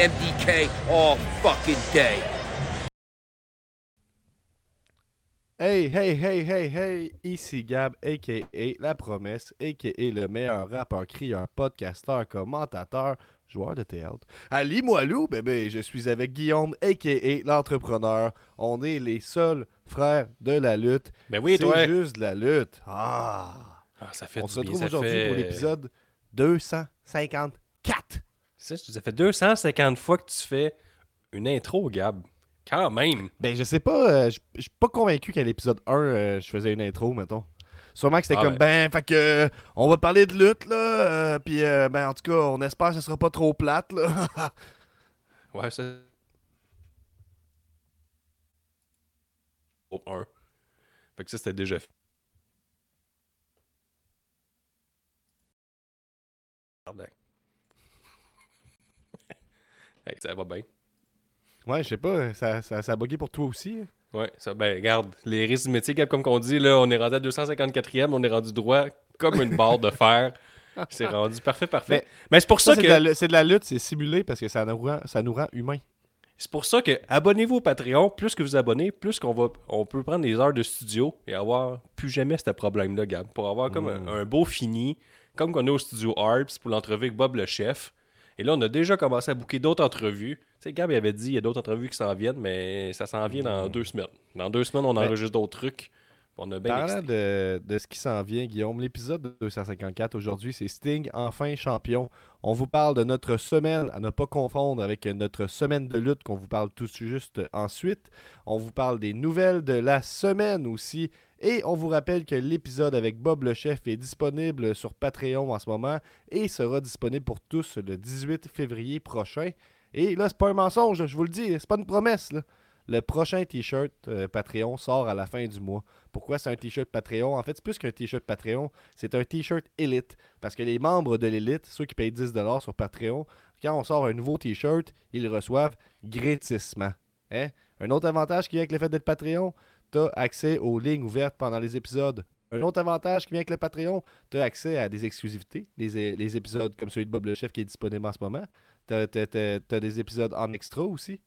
MDK all fucking day. Hey, hey, hey, hey, hey, ici Gab, a.k.a. La Promesse, a.k.a. le meilleur rappeur, crieur, podcasteur, commentateur, joueur de théâtre. Ali Moilou, bébé, je suis avec Guillaume, a.k.a. l'entrepreneur. On est les seuls frères de la lutte. Ben oui, C'est toi. juste de la lutte. Ah! Ah, ça fait On du se retrouve aujourd'hui fait- pour l'épisode 254. Ça, ça fait 250 fois que tu fais une intro, Gab. Quand même. Ben, je sais pas, euh, je je suis pas convaincu qu'à l'épisode 1, euh, je faisais une intro, mettons. Sûrement que c'était Ah comme, ben, fait que, euh, on va parler de lutte, là, euh, puis, euh, ben, en tout cas, on espère que ce sera pas trop plate, là. Ouais, ça. Au 1. Fait que ça, c'était déjà fait. Ça va bien. ouais, je sais pas, ça, ça, ça a bugué pour toi aussi. hein. Ouais, ça, ben, regarde, les risques du métier, comme qu'on dit, là, on est rendu à 254e, on est rendu droit comme une barre de fer. C'est rendu parfait, parfait. Mais, c'est pour Ça, que. c'est de la lutte, c'est simulé parce que ça nous rend, ça nous rend humains. C'est pour ça que abonnez-vous au Patreon. Plus que vous abonnez, plus qu'on va, on peut prendre des heures de studio et avoir plus jamais ce problème-là, Gab. Pour avoir comme un, un beau fini, comme qu'on a au studio Arps pour l'entrevue avec Bob le chef. Et là, on a déjà commencé à booker d'autres entrevues. Tu sais, Gab il avait dit il y a d'autres entrevues qui s'en viennent, mais ça s'en vient dans deux semaines. Dans deux semaines, on Ben, enregistre d'autres trucs. On a bien Parlant de, de ce qui s'en vient, Guillaume, l'épisode de 254 aujourd'hui, c'est Sting, enfin champion. On vous parle de notre semaine, à ne pas confondre avec notre semaine de lutte qu'on vous parle tout juste ensuite. On vous parle des nouvelles de la semaine aussi. Et on vous rappelle que l'épisode avec Bob le chef est disponible sur Patreon en ce moment et sera disponible pour tous le 18 février prochain. Et là, c'est pas un mensonge, je vous le dis, c'est pas une promesse. Le prochain t-shirt euh, Patreon sort à la fin du mois. Pourquoi c'est un t-shirt Patreon? En fait, c'est plus qu'un t-shirt Patreon, c'est un t-shirt Elite. Parce que les membres de l'Elite, ceux qui payent 10$ sur Patreon, quand on sort un nouveau t-shirt, ils le reçoivent gratisement. Hein? Un autre avantage qui vient avec le fait d'être Patreon, tu as accès aux lignes ouvertes pendant les épisodes. Un autre avantage qui vient avec le Patreon, tu as accès à des exclusivités, les, les épisodes comme celui de Bob le Chef qui est disponible en ce moment. Tu as, des épisodes en extra aussi.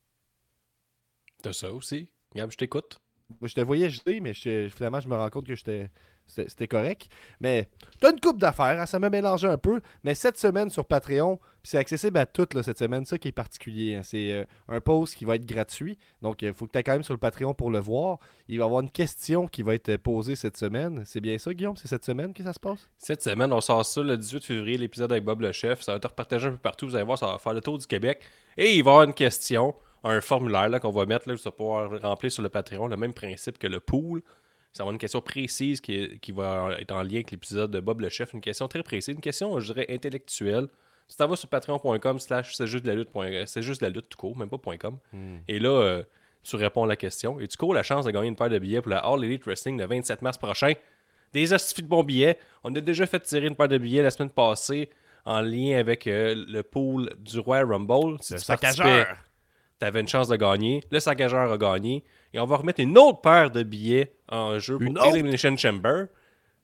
T'as ça aussi. Gab, je t'écoute. Moi, je te voyais jeter, mais je- finalement, je me rends compte que c'était correct. Mais t'as une coupe d'affaires, hein, ça m'a mélangé un peu. Mais cette semaine sur Patreon, c'est accessible à toutes cette semaine, ça qui est particulier. hein. C'est euh, un post qui va être gratuit. Donc, il faut que tu aies quand même sur le Patreon pour le voir. Il va y avoir une question qui va être posée cette semaine. C'est bien ça, Guillaume? C'est cette semaine que ça se passe? Cette semaine, on sort ça le 18 février, l'épisode avec Bob le chef. Ça va être repartagé un peu partout. Vous allez voir, ça va faire le tour du Québec. Et il va y avoir une question, un formulaire qu'on va mettre, là, vous allez pouvoir remplir sur le Patreon, le même principe que le pool. Ça va avoir une question précise qui, qui va être en lien avec l'épisode de Bob le chef. Une question très précise, une question, je dirais, intellectuelle. Tu t'en vas sur patreon.com slash c'est juste de la lutte. point- C'est juste de la lutte tout court, même pas .com. Et là, euh, tu réponds à la question et tu cours la chance de gagner une paire de billets pour la All Elite Wrestling le 27 mars prochain. Des astuces de bons billets. On a déjà fait tirer une paire de billets la semaine passée en lien avec euh, le pool du Royal Rumble. Si Le tu saccageur. tu avais une chance de gagner. Le saccageur a gagné. Et on va remettre une autre paire de billets en jeu pour Une? Elimination Chamber.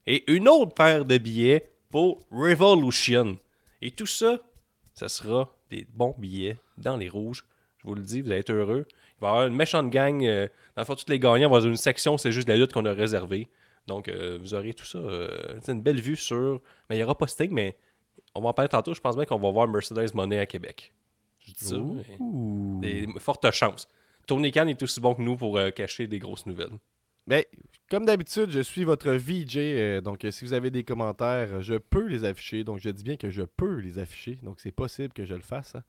Et une autre paire de billets pour Revolution. Et tout ça, ça sera des bons billets dans les rouges. Je vous le dis, vous allez être heureux. Il va y avoir une méchante gang. euh, dans le fond, tous les gagnants vont avoir une section, c'est juste la lutte qu'on a réservée. Donc, euh, vous aurez tout ça. euh, c'est une belle vue sur. Mais il n'y aura pas Sting, mais on va en parler tantôt. Je pense bien qu'on va voir Mercedes Money à Québec. Je dis ça. Des fortes chances. Tony Khan est aussi bon que nous pour euh, cacher des grosses nouvelles. Mais comme d'habitude, je suis votre VJ. euh, donc, euh, si vous avez des commentaires, je peux les afficher. Donc, je dis bien que je peux les afficher. Donc, c'est possible que je le fasse. hein.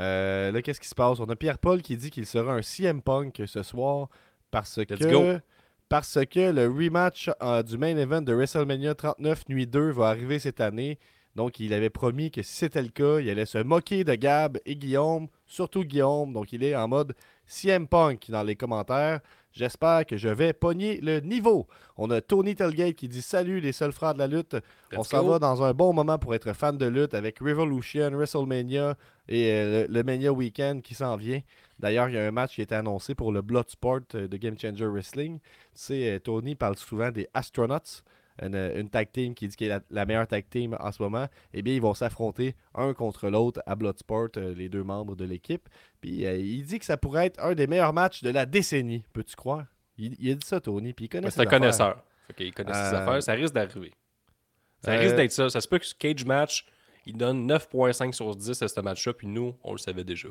Euh, là, qu'est-ce qui se passe? On a Pierre-Paul qui dit qu'il sera un CM Punk ce soir parce Let's que, go. parce que le rematch euh, du main event de WrestleMania 39 Nuit 2 va arriver cette année. Donc, il avait promis que si c'était le cas, il allait se moquer de Gab et Guillaume, surtout Guillaume. Donc, il est en mode CM Punk dans les commentaires. J'espère que je vais pogner le niveau. On a Tony Telgate qui dit Salut les seuls frères de la lutte. On s'en va dans un bon moment pour être fan de lutte avec Revolution, WrestleMania et euh, le, le Mania Weekend qui s'en vient. D'ailleurs, il y a un match qui a été annoncé pour le Bloodsport euh, de Game Changer Wrestling. Tu sais, euh, Tony parle souvent des Astronauts. Une, une tag team qui dit qu'elle est la, la meilleure tag team en ce moment, eh bien, ils vont s'affronter un contre l'autre à Bloodsport, euh, les deux membres de l'équipe. Puis euh, il dit que ça pourrait être un des meilleurs matchs de la décennie, peux-tu croire? Il, il a dit ça, Tony, puis il connaît C'est un affaires. connaisseur. Qu'il connaît ses Euh, affaires. Ça risque d'arriver. Ça risque d'être ça. Ça se peut que ce Cage Match, il donne 9.5 sur 10 à ce match-là, puis nous, on le savait déjà.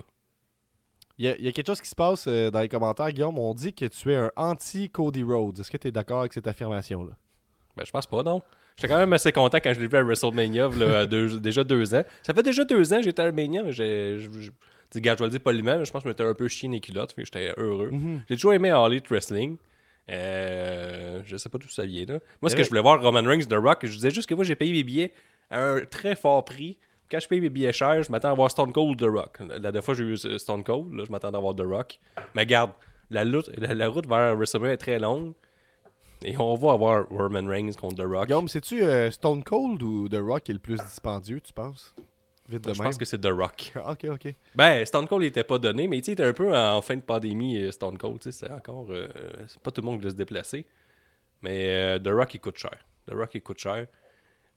Il y, a, il y a quelque chose qui se passe dans les commentaires, Guillaume. On dit que tu es un anti-Cody Rhodes. Est-ce que tu es d'accord avec cette affirmation-là? Ben, je pense pas, non. J'étais quand même assez content quand je l'ai vu à WrestleMania, là, à deux- déjà deux ans. Ça fait déjà deux ans que j'étais à Mania, mais j'ai. je- je- dis, gars, je vais le dire poliment, mais je pense que je m'étais un peu chié les culottes, fait que j'étais heureux. J'ai toujours aimé All Elite Wrestling. Euh, je sais pas d'où ça vient, là. Moi, ce que Ouais. je voulais voir Roman Reigns, The Rock, je disais juste que moi, j'ai payé mes billets à un très fort prix. Quand je paye mes billets chers, je m'attends à voir Stone Cold ou The Rock. La dernière fois, j'ai eu euh, Stone Cold, là, je m'attendais à voir The Rock. Mais la, lutte, la, la route vers WrestleMania est très longue. Et on va avoir Roman Reigns contre The Rock. Guillaume, c'est-tu euh, Stone Cold ou The Rock est le plus dispendieux, tu penses? Vite de je même. pense que c'est The Rock. ok, ok. Ben, Stone Cold n'était pas donné, mais tu sais, il était un peu en fin de pandémie, euh, Stone Cold. tu sais, C'est encore. euh, c'est pas tout le monde qui veut se déplacer. Mais euh, The Rock, il coûte cher. The Rock, il coûte cher.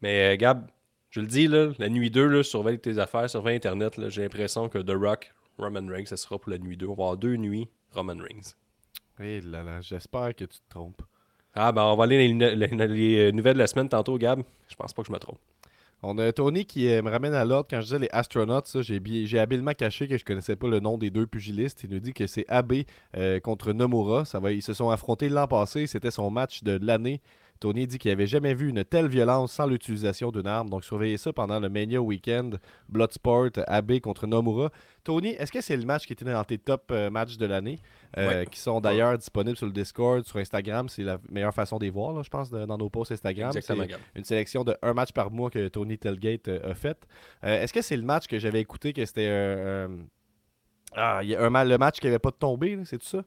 Mais euh, Gab, je le dis, là, la nuit 2, là, surveille tes affaires, surveille Internet. J'ai l'impression que The Rock, Roman Reigns, ça sera pour la nuit 2. On va avoir deux nuits Roman Reigns. Eh là là, j'espère que tu te trompes. Ah, ben, on va aller les, les- les nouvelles de la semaine tantôt, Gab. Je pense pas que je me trompe. On a Tony qui euh, me ramène à l'ordre quand je disais les astronautes. j'ai habilement caché que je connaissais pas le nom des deux pugilistes. Il nous dit que c'est AB euh, contre Nomura. Ça va, ils se sont affrontés l'an passé. C'était son match de l'année. Tony dit qu'il n'avait jamais vu une telle violence sans l'utilisation d'une arme. Donc surveillez ça pendant le Mania Weekend. Bloodsport, AB contre Nomura. Tony, est-ce que c'est le match qui était dans tes top euh, matchs de l'année euh, Ouais. Qui sont d'ailleurs disponibles sur le Discord, sur Instagram? C'est la meilleure façon de les voir, là, je pense, de- dans nos posts Instagram. Exactement, C'est- une sélection de un match par mois que Tony Telgate euh, a fait. Euh, Est-ce que c'est le match que j'avais écouté que c'était euh, ah, y a un le match qui avait pas de tombé, c'est tout ça?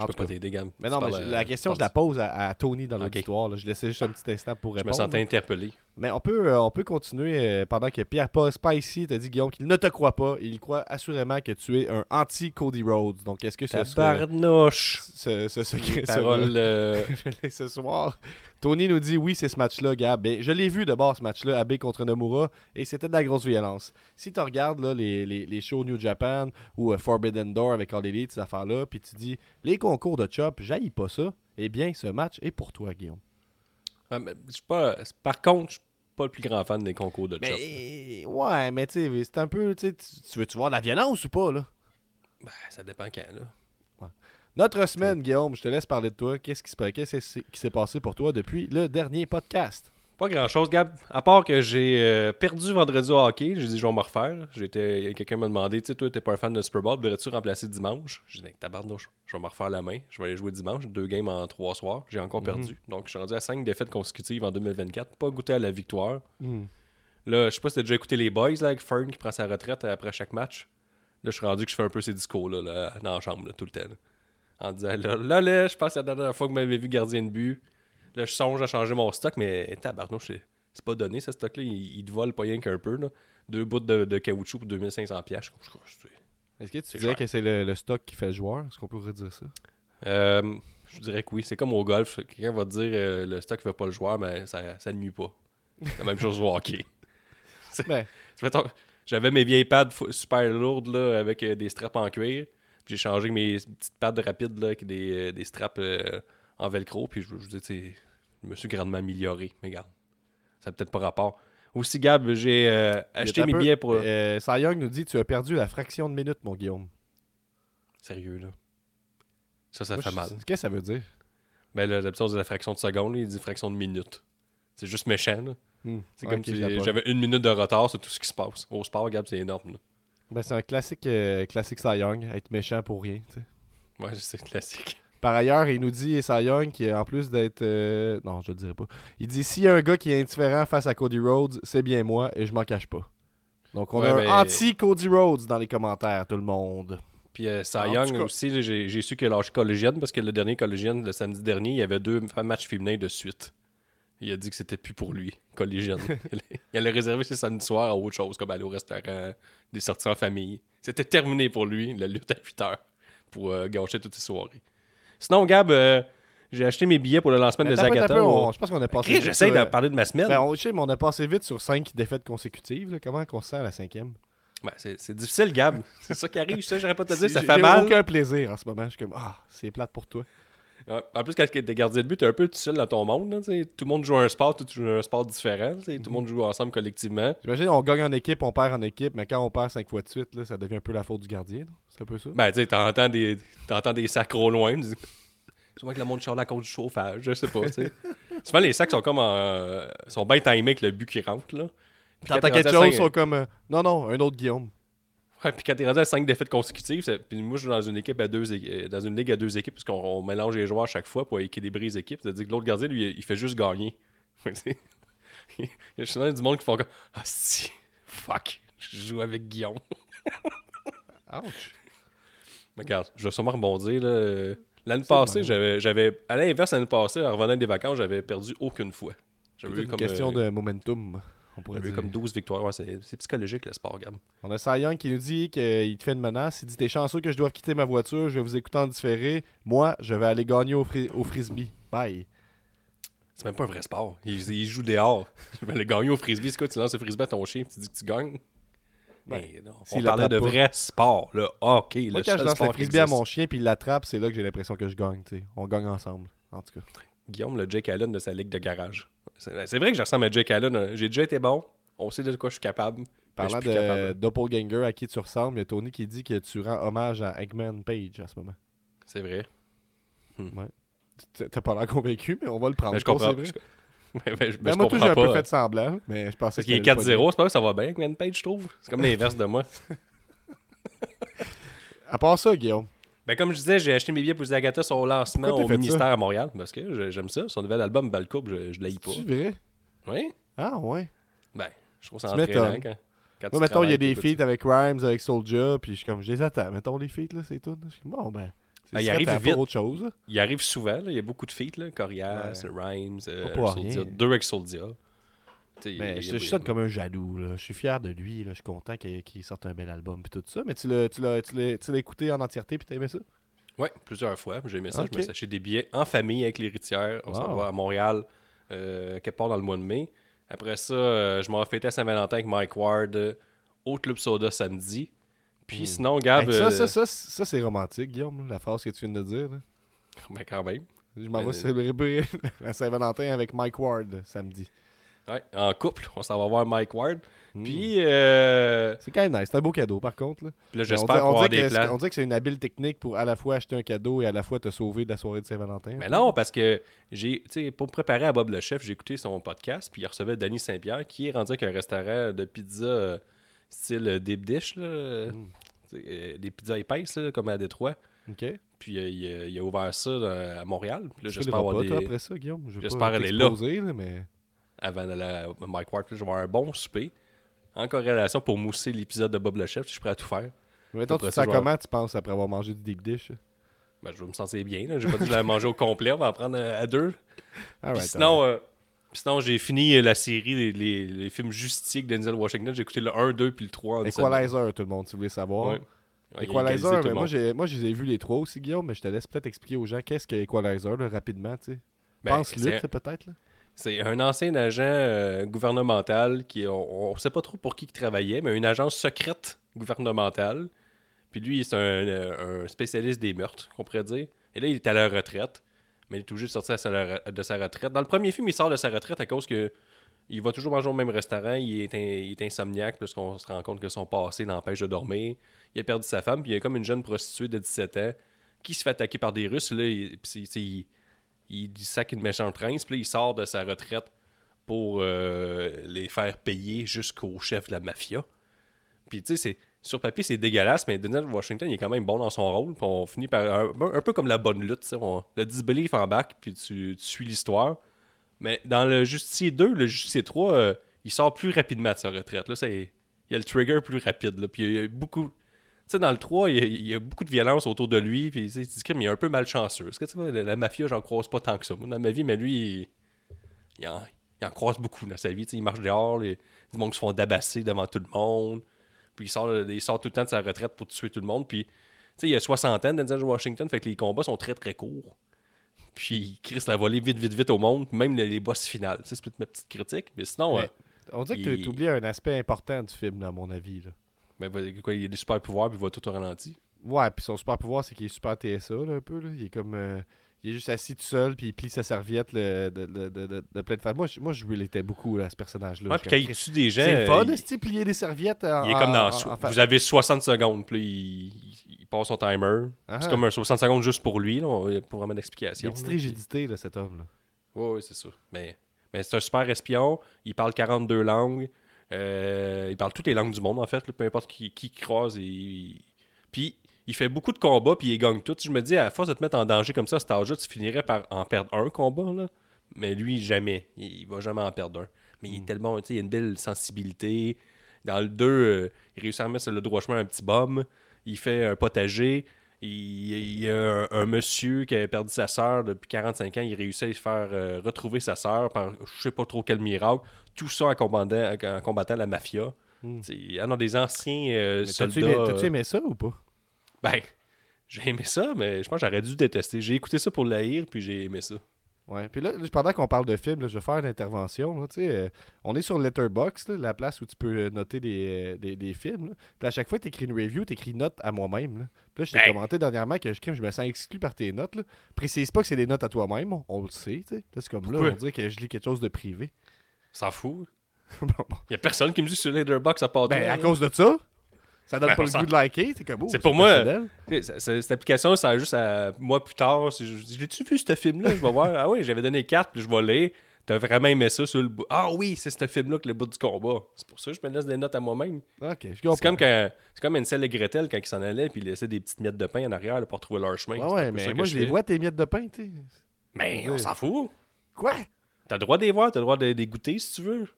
Je peux pas t'aider, Gab. Mais non, mais la question, je la pose à, Tony dans l'auditoire. Je laissais juste un petit instant pour Je me répondre. sentais interpellé. Mais on peut, euh, on peut continuer euh, pendant que Pierre Paul Spicy t'a dit, Guillaume, qu'il ne te croit pas. Il croit assurément que tu es un anti-Cody Rhodes. Donc, est-ce que ce, Tabarnouche. ce, ce secret Parole. euh, ce soir? Tony nous dit oui, c'est ce match-là, Gab. Ben, je l'ai vu de bord, ce match-là, AB contre Nomura, et c'était de la grosse violence. Si tu regardes là, les, les, les shows New Japan ou euh, Forbidden Door avec All Elite, ces affaires-là, puis tu dis les concours de chop, j'haïs pas ça, eh bien, ce match est pour toi, Guillaume. Ah, mais je pas... Par contre, je pas le plus grand fan des concours de. Mais ouais, mais tu sais, c'est un peu, tu tu tu veux-tu voir de la violence ou pas, là? Ben, ça dépend quand, là. Notre semaine, Guillaume, je te laisse parler de toi. Qui qu'est-ce qui s'est passé pour toi depuis le dernier podcast? Pas grand chose, Gab. À part que j'ai euh, perdu vendredi au hockey, j'ai dit je vais me refaire. J'étais, quelqu'un m'a demandé, tu sais, toi, t'es pas un fan de Super Bowl, voudrais-tu remplacer dimanche? J'ai dit, tabarnouche, je vais me refaire la main. Je vais aller jouer dimanche, deux games en trois soirs. J'ai encore perdu. Donc, je suis rendu à cinq défaites consécutives en 2024. Pas goûté à la victoire. Là, je sais pas si t'as déjà écouté les boys, là, avec Fern qui prend sa retraite après chaque match. Là, je suis rendu que je fais un peu ces discours là, là, dans la chambre, là, tout le temps. là. En disant, là, là, là, je pense que c'est la dernière fois que vous m'avez vu gardien de but. Là, je songe à changer mon stock, mais tabarnouche, c'est c'est pas donné, ce stock-là. Il, il te vole pas rien qu'un peu. Là. Deux bouts de, de caoutchouc pour 2500 pièces. Est-ce que tu C'est dirais cher. que c'est le, le stock qui fait le joueur? Est-ce qu'on pourrait dire ça? Euh, je dirais que oui. C'est comme au golf. Quelqu'un va te dire euh, le stock fait pas le joueur, mais ça, ça ne nuit pas. C'est la même chose au hockey. Ben, J'avais mes vieilles pads super lourdes là, avec euh, des straps en cuir. J'ai changé mes petites pads rapides là, avec des, des straps en velcro. Puis je, je, dis, je me suis grandement amélioré. Mais regarde, ça n'a peut-être pas rapport. Aussi, Gab, j'ai euh, acheté mes peu- billets pour. Euh, Cy Young nous dit Tu as perdu la fraction de minute, mon Guillaume. Sérieux, là. Ça, ça Moi, fait je- mal. Qu'est-ce que ça veut dire? Ben là, d'habitude, c'est la fraction de seconde, là, il dit fraction de minute. C'est juste méchant, là. Hmm. C'est comme si j'avais une minute de retard sur tout ce qui se passe. Au sport, Gab, c'est énorme. Là. Ben, c'est un classique, euh, classique Cy Young, être méchant pour rien. tu sais. Ouais, c'est classique. Par ailleurs, il nous dit, Cy Young, qui en plus d'être. euh, Non, je le dirai pas. Il dit S'il y a un gars qui est indifférent face à Cody Rhodes, c'est bien moi et je m'en cache pas. Donc, on Ouais, a mais- un anti-Cody Rhodes dans les commentaires, tout le monde. Puis euh, Cy Young cas- aussi, j'ai su qu'il a lâché collégienne parce que le dernier collégienne, le samedi dernier, il y avait deux matchs féminins de suite. Il a dit que c'était plus pour lui, collégienne. il allait réserver ses samedis soirs à autre chose, comme aller au restaurant, des sorties en famille. C'était terminé pour lui, la lutte à 8 heures, pour euh, gâcher toutes ses soirées. Sinon, Gab, euh, j'ai acheté mes billets pour le lancement Mais de attends un peu, Zagata. attends un peu, au- on- Je pense qu'on a passé. Chris, vite J'essaie sur, de euh, parler de ma semaine. ben, on, je sais, mais on a passé vite sur cinq défaites consécutives. là. Comment on se sent à la cinquième? Ben, c'est difficile, Gab. C'est ça qui arrive, ça, j'aurais pas te dire, ça fait j'ai mal. aucun plaisir en ce moment. Je suis comme, ah, c'est plate pour toi. En plus, quand t'es gardien de but, t'es un peu tout seul dans ton monde. là, tu tout le monde joue un sport, tout joue un sport différent. tu. Tout le monde joue ensemble collectivement. J'imagine, on gagne en équipe, on perd en équipe, mais quand on perd cinq fois de suite, là, ça devient un peu la faute du gardien. C'est un peu ça? Ben, tu sais, t'entends des, des sacs au loin. tu Souvent que le monde charle à cause du chauffage, je sais pas. tu. Souvent, les sacs sont comme en, euh, sont bien timés avec le but qui rentre. Là. T'entends quelque chose, ils sont comme, euh, non, non, un autre Guillaume. Ouais, puis quand t'es rendu à 5 défaites consécutives, puis moi je joue dans une équipe à deux é- euh, dans une ligue à deux équipes parce qu'on on mélange les joueurs à chaque fois pour équilibrer les équipes. C'est-à-dire que l'autre gardien, lui, il fait juste gagner. Il y a souvent du monde qui font comme Ah si, fuck, je joue avec Guillaume. Ouch. Mais regarde, je vais sûrement rebondir. L'année passée, j'avais. À l'inverse, l'année passée, en revenant des vacances, j'avais perdu aucune fois. C'est J'avais une comme, question euh, de momentum, on pourrait dire. comme 12 victoires. Ouais, c'est, psychologique le sport, Gab. On a Cy Young qui nous dit qu'il te fait une menace. Il dit T'es chanceux que je doive quitter ma voiture, je vais vous écouter en différé. Moi, je vais aller gagner au, fri- au frisbee. Bye. C'est même pas un vrai sport. Il, il joue dehors. Je vais le gagner au frisbee. C'est quoi, tu lances le frisbee à ton chien et tu dis que tu gagnes? Ben, Mais non, on parlait de pas. vrai sport, le hockey, Moi, le quand je lance le frisbee à mon chien puis il l'attrape, c'est là que j'ai l'impression que je gagne. tu sais. On gagne ensemble, en tout cas. Guillaume, le Jake Allen de sa ligue de garage. C'est vrai que je ressemble à Jake Allen. hein. J'ai déjà été bon. On sait de quoi je suis capable. Parlant capable. de doppelganger à qui tu ressembles, il y a Tony qui dit que tu rends hommage à Eggman Page en ce moment. C'est vrai. T- T'as pas l'air convaincu, mais on va le prendre. Mais je comprends. vrai. Je, mais, mais je, mais je moi, j'ai un peu pas. fait semblant, mais je pensais qu'il est que t'allais 4-0, c'est pas que ça va bien avec Page, je trouve. C'est comme l'inverse de moi. À part ça, Guillaume, Ben, comme je disais, j'ai acheté mes billets pour Zagata son lancement au ministère à Montréal. Parce que j'aime ça. Son nouvel album, Balcourbe, je, je l'haïs pas. c'est vrai? Oui? Ah, ouais. Ben, je trouve ça entraînant quand, quand Moi, mettons, il y a des feats avec Rhymes, avec Soulja, puis je suis comme, je les attends. Mettons les feats, là, c'est tout. Bon, ben. c'est Ah, il arrive vite. autre chose. Il arrive souvent, là, il y a beaucoup de feats, là, Corias, Rhymes, euh, deux avec. Mais je, je sonne comme un jaloux, là. Je suis fier de lui, là. Je suis content qu'il sorte un bel album, puis tout ça. Mais tu l'as écouté en entièreté, puis t'as aimé ça? Ouais, plusieurs fois. J'ai aimé ça. Je me suis acheté des billets en famille avec l'héritière. On s'en Wow. va à Montréal, euh, quelque part dans le mois de mai. Après ça, euh, je m'en fêté à Saint-Valentin avec Mike Ward euh, au Club Soda samedi. Puis Hmm. sinon, Gab, Hey, ça, ça, ça, ça, c'est romantique, Guillaume, la phrase que tu viens de dire. là. ben, quand même. Je m'en vais célébrer la Saint-Valentin avec Mike Ward samedi. Ouais, en couple, on s'en va voir Mike Ward. Hmm. Puis, euh, C'est quand même nice. C'est un beau cadeau, par contre. Là. puis là, j'espère on, pouvoir dirait, des plans. on dirait que c'est une habile technique pour à la fois acheter un cadeau et à la fois te sauver de la soirée de Saint-Valentin. Mais non, parce que j'ai, tu sais, pour me préparer à Bob le Chef, j'ai écouté son podcast, puis il recevait Danny Saint-Pierre, qui est rendu avec un restaurant de pizza euh, style euh, deep dish, là, Mm. Euh, des pizzas épaisses, là, comme à Détroit. OK. Puis euh, il, a- il a ouvert ça à Montréal. Puis là, Tu j'espère avoir pas, des. toi, après ça, Guillaume? J'espère aller là. t'exposer, là, mais... Avant d'aller à Mike Ward, je vais avoir un bon souper. En corrélation pour mousser l'épisode de Bob le Chef, je suis prêt à tout faire. Mais Après tu sens je vais- comment, tu penses, après avoir mangé du deep dish? Ben, je vais me sentir bien. là. J'ai pas dit que je l'avais mangé au complet, on va en prendre euh, à deux. Ah sinon, euh, sinon j'ai fini la série, les, les- les films justiques de Denzel Washington. J'ai écouté le 1, 2 puis le 3 en une semaine. Equalizer, tout le monde, si vous voulez savoir. Ouais. Ouais, Equalizer, mais moi, j'ai, moi, je les ai vus les trois aussi, Guillaume, mais je te laisse peut-être expliquer aux gens qu'est-ce que Equalizer, là, rapidement, tu sais. Ben, Pense c'est- lutte, peut-être. C'est un ancien agent euh, gouvernemental qui, on ne sait pas trop pour qui il travaillait, mais une agence secrète gouvernementale. Puis lui, c'est un, euh, un spécialiste des meurtres, qu'on pourrait dire. Et là, il est à la retraite, mais il est tout juste sorti de sa retraite. Dans le premier film, il sort de sa retraite à cause que il va toujours manger au même restaurant, il est, est insomniaque parce qu'on se rend compte que son passé l'empêche de dormir. Il a perdu sa femme, puis il y a comme une jeune prostituée de 17 ans qui se fait attaquer par des Russes. Là, il dit sac une méchante prince, puis il sort de sa retraite pour euh, les faire payer jusqu'au chef de la mafia. Puis tu sais, sur papier, c'est dégueulasse, mais Denzel Washington, il est quand même bon dans son rôle. Puis on finit par. Un, peu comme la bonne lutte, on- le disbelief en bac, puis tu, tu suis l'histoire. Mais dans le Justicier 2, le Justicier 3, euh, il sort plus rapidement de sa retraite. Là, il y a le trigger plus rapide. Là, puis il y a beaucoup. Sais, dans le 3, il y, a, il y a beaucoup de violence autour de lui. Puis tu te dis qu'il est un peu malchanceux. Que tu la, la mafia, j'en croise pas tant que ça. Moi, dans ma vie, mais lui, il, il en, il en croise beaucoup dans sa vie. Il marche dehors, les, les gens qui se font dabasser devant tout le monde. Puis il sort, il sort tout le temps de sa retraite pour tuer tout le monde. Puis, il a 60 ans, Denzel Washington, fait que les combats sont très très courts. Puis Chris l'a volé vite, vite, vite au monde, même les, les boss finales. C'est peut-être ma petite critique. Mais sinon, Mais- euh, On dirait que Il- tu oublies un aspect important du film, à mon avis. Là. Ben, va- quoi, il a des super pouvoirs, puis il va tout au ralenti. Ouais, puis son super pouvoir, c'est qu'il est super TSA, là, un peu. Là. Il est comme. euh, il est juste assis tout seul, puis il plie sa serviette là, de, de, de, de, de plein de femmes. Moi, je, moi, je relatais beaucoup à ce personnage-là. Ouais, puis quand il tue des gens, C'est fun, euh, que plier des serviettes en, il, il est comme dans. en- en vous avez 60 secondes, puis il, il- il passe son timer. Ah, C'est comme un 60 secondes juste pour lui, là. Il pas vraiment Il y a d'explication. une petite là. rigidité, là, cet homme. là. Oui, oui, c'est ça. Mais, mais c'est un super espion. Il parle 42 langues. Euh, il parle toutes les langues du monde, en fait. là, peu importe qui, croise. il- Puis, il fait beaucoup de combats, puis il gagne tout. Je me dis, à force de te mettre en danger comme ça, à cet âge-là, tu finirais par en perdre un combat. Là. Mais lui, jamais. Il, il va jamais en perdre un. Mais il est tellement. tu sais, Il a une belle sensibilité. Dans le 2, il réussit à mettre sur le droit chemin un petit bum. Il fait un potager. Il, y a un, un monsieur qui avait perdu sa sœur depuis 45 ans. Il réussit à lui faire euh, retrouver sa sœur par je sais pas trop quel miracle. Tout ça en combattant, en combattant la mafia. Hmm. C'est- Il y en a des anciens euh, soldats. T'as-tu aimé, euh, aimé ça ou pas? ben, j'ai aimé ça, mais je pense que j'aurais dû détester. J'ai écouté ça pour l'haïr, puis j'ai aimé ça. Ouais. Puis là, pendant qu'on parle de film, là, je vais faire une intervention. là, euh, on est sur Letterboxd, la place où tu peux euh, noter des, euh, des, des films. là. Puis à chaque fois que tu écris une review, tu écris note à moi-même. là. Puis là, je t'ai Ben. commenté dernièrement que je, je me sens exclu par tes notes. Précise pas que c'est des notes à toi-même, on, le sait. tu sais. Là, C'est comme là, on dirait que je lis quelque chose de privé. S'en fout. Il y a personne qui me dit sur Letterboxd à part Ben, toi, à là. cause de ça, ça donne Ben, pas le goût de liker. C'est comme, oh, C'est pour moi. Cette application, ça a juste à moi plus tard. si Je J'ai-tu vu ce film-là? Je vais voir. Ah oui, j'avais donné 4, puis je vais lire. T'as vraiment aimé ça sur le bout. Ah oui, c'est ce film-là que le bout du combat. C'est pour ça que je me laisse des notes à moi-même. Ok, je comprends. C'est comme, quand- c'est comme Ansel et Gretel quand ils s'en allaient, puis ils laissaient des petites miettes de pain en arrière là, pour trouver leur chemin. Un ouais, mais moi, je les vois, tes miettes de pain, tu sais. Mais on s'en fout. Quoi? T'as le droit de les voir, t'as le droit de les goûter si tu veux.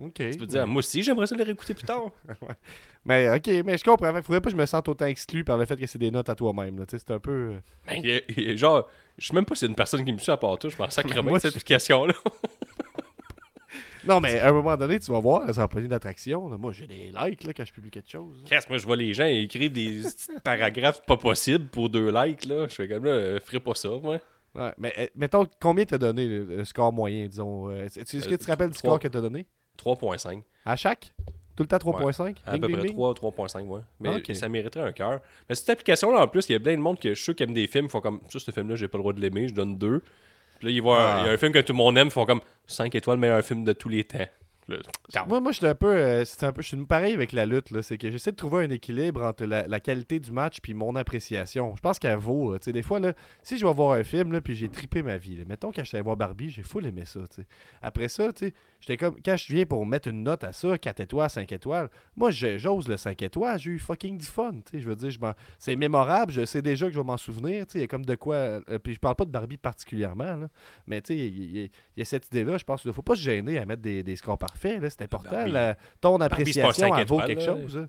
Ok. Tu peux dire, moi aussi, j'aimerais ça les réécouter plus tard. Mais ok, mais je comprends. Il faudrait pas que je me sente autant exclu par le fait que c'est des notes à toi-même. C'est un peu. euh, Ben, il il genre, je sais même pas si c'est une personne qui me suit à part toi, je m'en sacre Moi, bien cette application-là. Non, mais à un moment donné, tu vas voir, ça va pas d'attraction. Moi, j'ai des likes là, quand je publie quelque chose. Qu'est-ce moi je vois les gens écrivent des paragraphes pas possibles pour deux likes là. Je fais comme là, euh, ferai pas ça, moi. Ouais, mais euh, mettons, combien t'as donné le, le score moyen, disons euh, Est-ce que tu te rappelles du score que t'as donné? 3.5. À chaque? Tout le temps 3.5 À peu près ding? 3, 3.5, ouais. Mais ça mériterait un cœur. Mais cette application-là, en plus, il y a plein de monde que je suis sûr qui aiment des films, font comme ça, ce film-là, j'ai pas le droit de l'aimer, je donne 2. Puis là, voient, Ah. il y a un film que tout le monde aime, ils font comme 5 étoiles, meilleur film de tous les temps. Moi, moi je suis un peu. euh, un peu. Je suis pareil avec la lutte. C'est que j'essaie de trouver un équilibre entre la, la qualité du match puis mon appréciation. Je pense qu'elle vaut. là, tu sais, des fois, là, si je vais voir un film là, puis j'ai trippé ma vie. là, mettons quand je suis allé voir Barbie, j'ai full aimé ça. tu sais. Après ça, tu sais, j'étais comme. Quand je viens pour mettre une note à ça, 4 étoiles, 5 étoiles, moi j'ose le 5 étoiles. J'ai eu fucking du fun. Je veux dire, je m'en- c'est mémorable. Je sais déjà que je vais m'en souvenir. Il y a comme de quoi. euh, puis je parle pas de Barbie particulièrement. là, mais il y, y a cette idée-là. Je pense qu'il ne faut pas se gêner à mettre des, des scores parfaits. C'est important. Barbie. la- ton appréciation, vaut quelque là. chose. hein.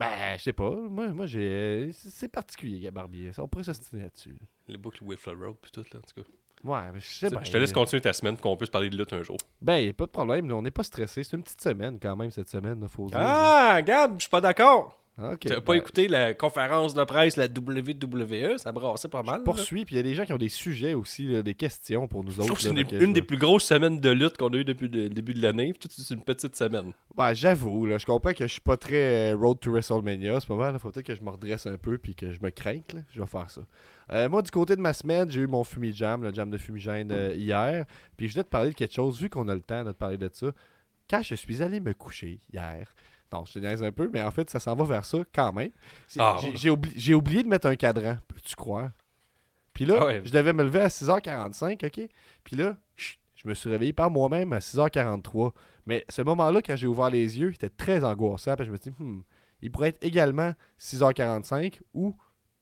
Ben, je sais pas. Moi, moi j'ai. c'est- particulier, Barbie. On pourrait s'ostiner là-dessus. Les boucles Whiffle Road, puis tout, là, en tout cas. Ouais, mais je sais pas. Je te laisse continuer ta semaine, qu'on puisse parler de lutte un jour. Ben, y a pas de problème. là, On n'est pas stressé. C'est une petite semaine quand même, cette semaine. faut dire. Ah, Gab, je suis pas d'accord. Ok. T'as pas ben, écouté la conférence de presse, la WWE, ça brassait pas mal. là. Poursuis, puis il y a des gens qui ont des sujets aussi, là, des questions pour nous Je autres. trouve que c'est une, je des plus grosses semaines de lutte qu'on a eu depuis le début de l'année. C'est une petite semaine. Ouais, j'avoue, je comprends que je suis pas très euh, road to WrestleMania. C'est pas mal. Il faut peut-être que je me redresse un peu puis que je me crains. là. Je vais faire ça. Euh, moi, du côté de ma semaine, j'ai eu mon fumigène, le jam de fumigène euh, hier. Puis je voulais te parler de quelque chose, vu qu'on a le temps de te parler de ça. Quand je suis allé me coucher hier, non, je te niaise un peu, mais en fait, ça s'en va vers ça quand même. Ah. j'ai- J'ai oubli- j'ai oublié de mettre un cadran, peux-tu croire? Puis là, Ah ouais. je devais me lever à 6h45, OK? Puis là, je me suis réveillé par moi-même à 6h43. Mais ce moment-là, quand j'ai ouvert les yeux, c'était très angoissant. Puis je me suis dit, Hmm, il pourrait être également 6h45 ou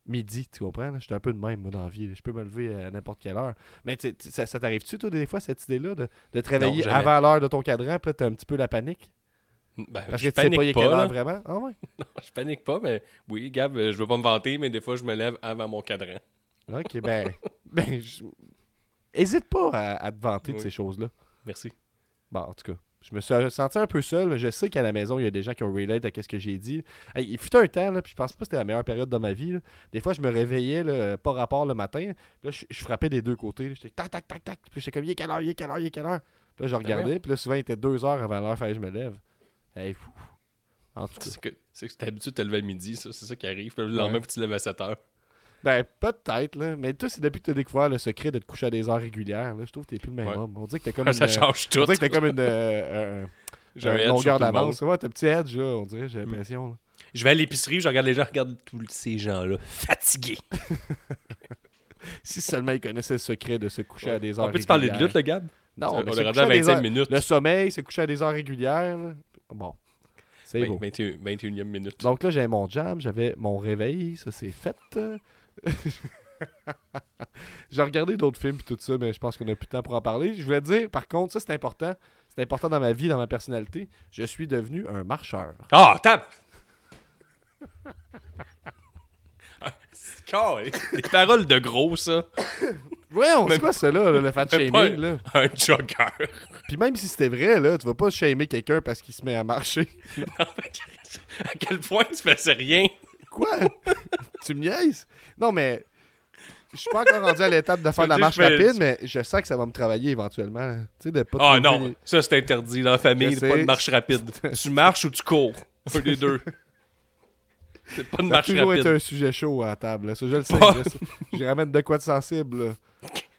midi, tu comprends? J'étais un peu de même, moi, dans la vie. là. Je peux me lever à n'importe quelle heure. Mais ça, ça t'arrive-tu, toi, des fois, cette idée-là, de, de te réveiller avant l'heure de ton cadran, puis là, t'as un petit peu la panique? Ben, Parce je que tu sais pas, il est panique quelle heure vraiment? Ah ouais? Je panique pas, mais oui, Gab, euh, je veux pas me vanter, mais des fois, je me lève avant mon cadran. OK, ben... ben je- Hésite pas à, à te vanter de ces choses-là. Merci. Bon, en tout cas, Je me suis senti un peu seul, mais je sais qu'à la maison, il y a des gens qui ont relate à ce que j'ai dit. Hey, il fut un temps, là, puis je pense pas que c'était la meilleure période de ma vie. là. Des fois, je me réveillais, là, pas rapport le matin. Là, je, je frappais des deux côtés. J'étais tac, tac, tac, tac. Puis j'étais comme, il est quelle heure, il est quelle heure, il est quelle heure? Puis là, je regardais, puis là, souvent, il était deux heures avant l'heure, fallait que je me lève. Hey, fou. En tout cas. C'est que que t'es habitué de te lever à midi, ça. C'est ça qui arrive. Le lendemain, Ouais. tu te lèves à 7 heures. Ben, peut-être, là. Mais toi, c'est depuis que tu as découvert le secret de te coucher à des heures régulières. Là, je trouve que t'es plus le même Ouais. homme. On dirait que t'es comme une, ça euh, change on tout. dirait que t'es comme une, euh, sur longueur d'avance. Ouais, t'as un petit edge, là, on dirait, j'ai l'impression. là. Je vais à l'épicerie, je regarde les gens, regarde tous ces gens-là fatigués. Si seulement ils connaissaient le secret de se coucher à des heures On peut-tu parler de régulières. lutte, le Gab? Non, on est se rendu à à des 25 heures- minutes. Le sommeil, c'est coucher à des heures régulières. Bon, c'est Ben, beau. 21, 21e minute. Donc là, j'avais mon jam, j'avais mon réveil, ça c'est fait. J'ai regardé d'autres films et tout ça, mais je pense qu'on a plus de temps pour en parler. Je voulais dire, par contre, ça c'est important. C'est important dans ma vie, dans ma personnalité. Je suis devenu un marcheur. Ah, tape! Carré. Des paroles de gros, ça. Ouais, on sait quoi ça là, le fat shaming là? Un jogger. Puis même si c'était vrai là, tu vas pas shamer quelqu'un parce qu'il se met à marcher. à quel point il se passait rien? Quoi? Tu me niaises? Non mais je suis pas encore rendu à l'étape de faire de la marche fais- rapide, mais je sens que ça va me travailler éventuellement. Tu sais, de pas Ah non, ça c'est interdit dans la famille, pas de marche rapide. tu marches ou tu cours? Un des deux. C'est pas de a marche toujours rapide. un sujet chaud à la table. là. Ça, je le sais. Pas- je ramène de quoi de sensible. là.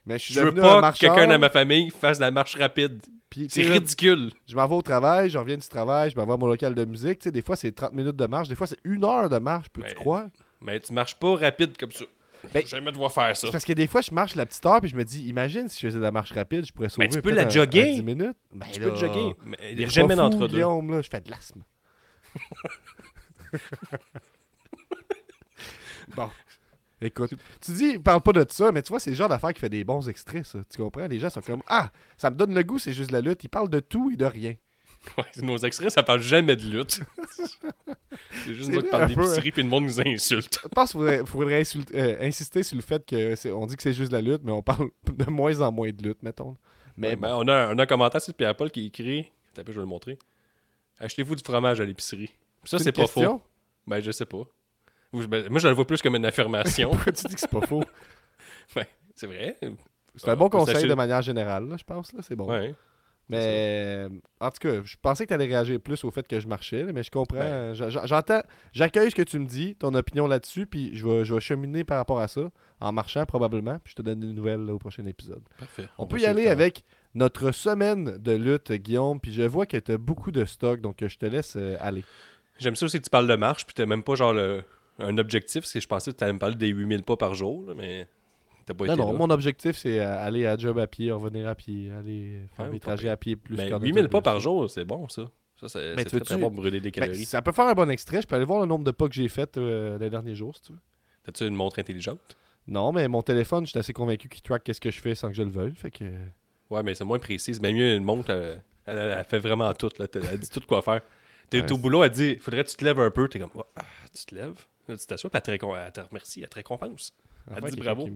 Mais je suis Je veux un pas que quelqu'un dans ma famille fasse de la marche rapide. C'est ridicule. Je m'en vais au travail, je reviens du travail, je m'en vais à mon local de musique. Tu sais, des fois, c'est 30 minutes de marche. Des fois, c'est une heure de marche, peux-tu Mais- croire? Mais tu marches pas rapide comme ça. Ben- jamais devoir faire ça. Parce que des fois, je marche la petite heure, puis je me dis, imagine si je faisais de la marche rapide, je pourrais sauver Ben, tu peux la jogger. un 10 minutes. Ben, Tu là, peux te jogger. Mais il jamais d'entre deux. Guillaume, là, je fais de l'asthme. bon. Écoute, tu dis, parle pas de ça, mais tu vois, c'est le genre d'affaire qui fait des bons extraits, ça. Tu comprends? Les gens sont comme, ah, ça me donne le goût, c'est juste la lutte. Ils parlent de tout et de rien. Ouais, nos extraits, ça parle jamais de lutte. c'est juste nous qui parlons peu, d'épicerie puis le monde nous insulte. Je pense qu'il faudrait, euh, insister sur le fait que c'est- on dit que c'est juste la lutte, mais on parle de moins en moins de lutte, mettons. Mais bon. on, a, un- on a un commentaire sur Pierre Paul qui écrit. Peu, je vais le montrer. Achetez-vous du fromage à l'épicerie. Ça, c'est pas question? faux. Ben, je sais pas. Moi, je le vois plus comme une affirmation. Pourquoi tu dis que c'est pas faux? Ben, c'est vrai. C'est un On bon conseil de manière générale, là, je pense. Là, c'est bon. Ouais. Mais euh, en tout cas, je pensais que tu allais réagir plus au fait que je marchais, mais je comprends. Ben. J'entends, j'accueille ce que tu me dis, ton opinion là-dessus, puis je vais, je vais cheminer par rapport à ça, en marchant probablement, puis je te donne des nouvelles là, au prochain épisode. Parfait. On, peut y aller avec notre semaine de lutte, Guillaume, puis je vois que tu as beaucoup de stock, donc je te laisse euh, aller. J'aime ça aussi que tu parles de marche, puis t'as même pas genre le- un objectif, parce que je pensais que tu allais me parler des 8000 pas par jour, là, mais t'as pas Non, été non, là. mon objectif, c'est euh, aller à job à pied, revenir à pied, aller faire Ouais, mes pas trajets à pied plus Ben, qu'en 8000 pas par jour, c'est bon, ça. Ça, c'est Mais c'est tu très, bon pour brûler des Ben, calories. ça peut faire un bon extrait. Je peux aller voir le nombre de pas que j'ai fait euh, les derniers jours, si tu veux. T'as-tu une montre intelligente? Non, mais mon téléphone, je suis assez convaincu qu'il track qu'est-ce que je fais sans que je le veuille. Fait que. Ouais, mais c'est moins précis. C'est bien mieux une montre, elle, elle- elle fait vraiment tout. Là. Elle dit tout quoi faire. T'es Ouais, au c'est- boulot, elle dit faudrait que tu te lèves un peu. T'es comme, Ah, tu te lèves? Tu t'assois, puis elle te, récom- elle te remercie, elle te récompense. dit bravo. qui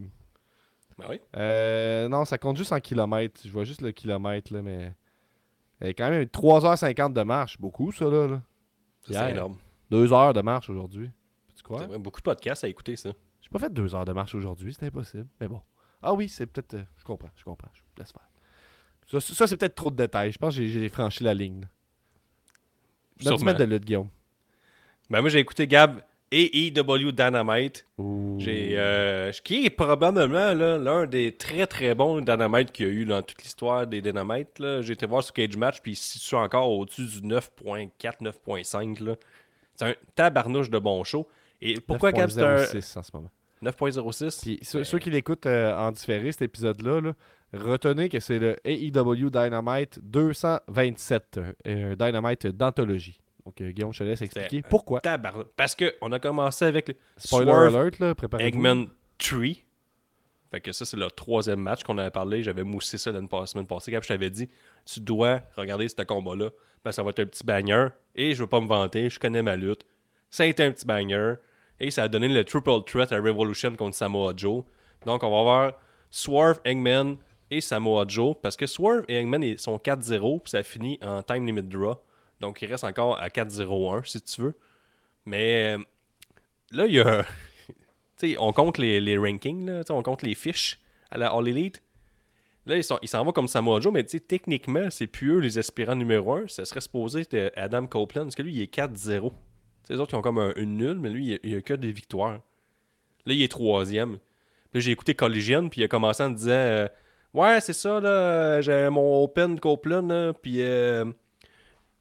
Ben oui. Euh, non, ça compte juste en kilomètres. Je vois juste le kilomètre, là, mais. A quand même 3h50 de marche. Beaucoup, ça, là. c'est énorme. 2 heures de marche aujourd'hui. Tu crois? Vrai, beaucoup de podcasts à écouter, ça. J'ai pas fait 2 heures de marche aujourd'hui, c'est impossible. Mais bon. Ah oui, c'est peut-être. euh, je comprends, je comprends. Je laisse faire. Ça, ça, c'est peut-être trop de détails. Je pense que j'ai- franchi la ligne. là. Notre Sûrement. de lutte, Guillaume. Ben moi, j'ai écouté Gab et EW Dynamite. J'ai, euh, qui est probablement l'un des très très bons Dynamite qu'il y a eu dans toute l'histoire des Dynamite. J'ai été voir sur Cage Match, puis il se situe encore au-dessus du 9.4, 9.5. là. C'est un tabarnouche de bon show. Et pourquoi Gab, c'est un 9.06 en ce moment? 9.06 Puis ceux, ceux qui l'écoutent euh, en différé, cet épisode-là, là, retenez que c'est le AEW Dynamite 227, euh, Dynamite d'anthologie. Donc, euh, Guillaume, je te laisse expliquer pourquoi. Tabarnak. Parce qu'on a commencé avec le Spoiler Swerve alert, là. Eggman 3. Fait que ça, c'est le troisième match qu'on avait parlé. J'avais moussé ça la semaine passée. Gab, je t'avais dit, tu dois regarder ce combat-là. que ça va être un petit banger. Et je veux pas me vanter, je connais ma lutte. Ça a été un petit banger. Et ça a donné le triple threat à Revolution contre Samoa Joe. Donc, on va avoir Swerve, Eggman et Samoa Joe. Parce que Swerve et ils sont 4-0, puis ça finit en time limit draw. Donc, il reste encore à 4-0-1, si tu veux. Mais euh, là, il y a. tu sais, on compte les, les rankings, là, on compte les fiches à la All Elite. Là, ils s'en ils vont comme Samoa Joe, mais tu sais, techniquement, c'est plus eux les aspirants numéro 1. Ça serait supposé être Adam Copeland, parce que lui, il est 4-0. Tu sais, Les autres, ils ont comme un- une nulle, mais lui, il il a que des victoires. Là, il est troisième. Là, j'ai écouté Collision, puis il a commencé en disant euh, Ouais, c'est ça, là, j'ai mon Open Copeland, là, puis euh,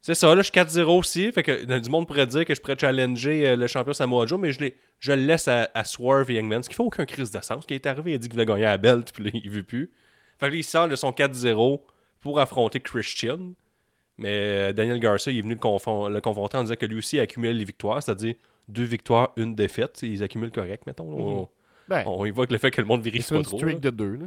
c'est ça, là, je suis 4-0 aussi. Fait que euh, du monde pourrait dire que je pourrais challenger euh, le champion Samoa Joe, mais je, je le laisse à, à Swerve et Youngman, ce qui fait aucun crise de sens. Ce qui est arrivé, il a dit qu'il voulait gagner à la belt, puis là, il veut plus. Fait que là, il sort de son 4-0 pour affronter Christian. Mais euh, Daniel Garcia, il est venu le, confon- le confronter en disant que lui aussi a accumulé les victoires, c'est-à-dire deux victoires, une défaite. Ils accumulent correct, mettons. On, Ben, on y voit que le fait que le monde vérifie c'est pas une trop. streak là. de deux. Là.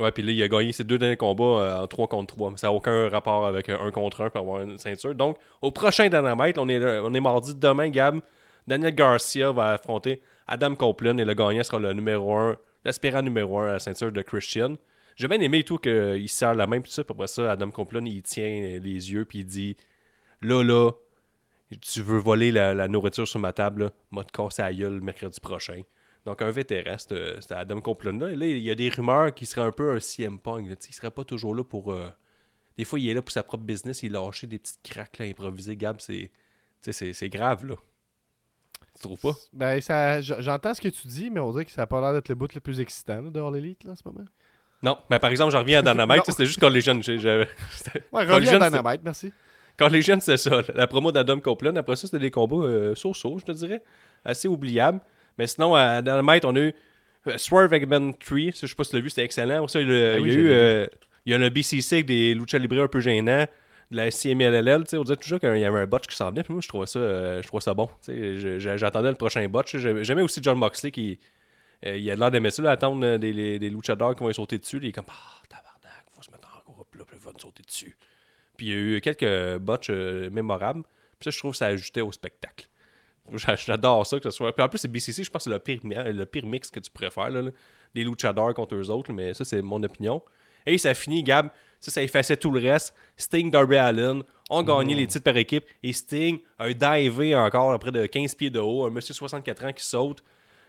Ouais, puis là, il a gagné ses deux derniers combats euh, en 3 contre 3. Ça n'a aucun rapport avec un 1 contre 1 pour avoir une ceinture. Donc, au prochain Dynamite, on est, on est mardi demain, Gab. Daniel Garcia va affronter Adam Copeland et le gagnant sera le numéro 1, l'aspirant numéro 1 à la ceinture de Christian. J'ai bien aimé tout qu'il serre la main, puis ça. Après ça, Adam Copeland, il tient les yeux, puis il dit Là, là, tu veux voler la, nourriture sur ma table, là, m'a te casser la gueule le mercredi prochain. Donc, un vétéran, c'était Adam Copeland. Là. Là, il y a des rumeurs qu'il serait un peu un CM Punk. là. Il serait pas toujours là pour. euh, Des fois, il est là pour sa propre business. Il lâche des petites craques là, improvisées. Gab, c'est tu sais, c'est c'est grave, là. Tu trouves pas? Ben, ça, j- j'entends ce que tu dis, mais on dirait que ça n'a pas l'air d'être le bout le plus excitant là, de All Elite là, en ce moment. Non. Mais par exemple, j'en reviens à Dynamite. C'était juste quand les jeunes. c'était- Ouais, Quand reviens le à Dynamite, merci. Quand les jeunes, c'est ça. La promo d'Adam Copeland. Après ça, c'était des combats euh, je te dirais. Assez oubliables. Mais sinon, à Dynamite, on a eu euh, Swerve Eggman 3. Ça, je sais pas si tu l'as vu, c'était excellent. Ça, il, Ah il y a j'ai eu. euh, il y a le BCC avec des Lucha Libre un peu gênants. De la CMLL, on disait toujours qu'il y avait un botch qui s'en venait. Puis moi, je trouvais ça, euh, je trouvais ça bon. J'attendais le prochain botch. J'aimais aussi John Moxley qui. euh, il a l'air d'aimer ça, là, attendre des, des luchadors qui vont sauter dessus. Il est comme Ah, tabarnak, faut se mettre en groupe, là, puis il va nous sauter dessus. Puis il y a eu quelques botches mémorables. Puis ça, je trouve que ça ajoutait au spectacle. J'a- J'adore ça que ce soit. Puis en plus, c'est BCC, je pense que c'est le pire, mi- le pire mix que tu pourrais faire. Là, là. Les luchadors contre eux autres, mais ça, c'est mon opinion. Et ça finit, Gab. Ça, ça effaçait tout le reste. Sting, Darby Allen ont gagné les titres par équipe. Et Sting a divé encore à près de 15 pieds de haut. Un monsieur 64 ans qui saute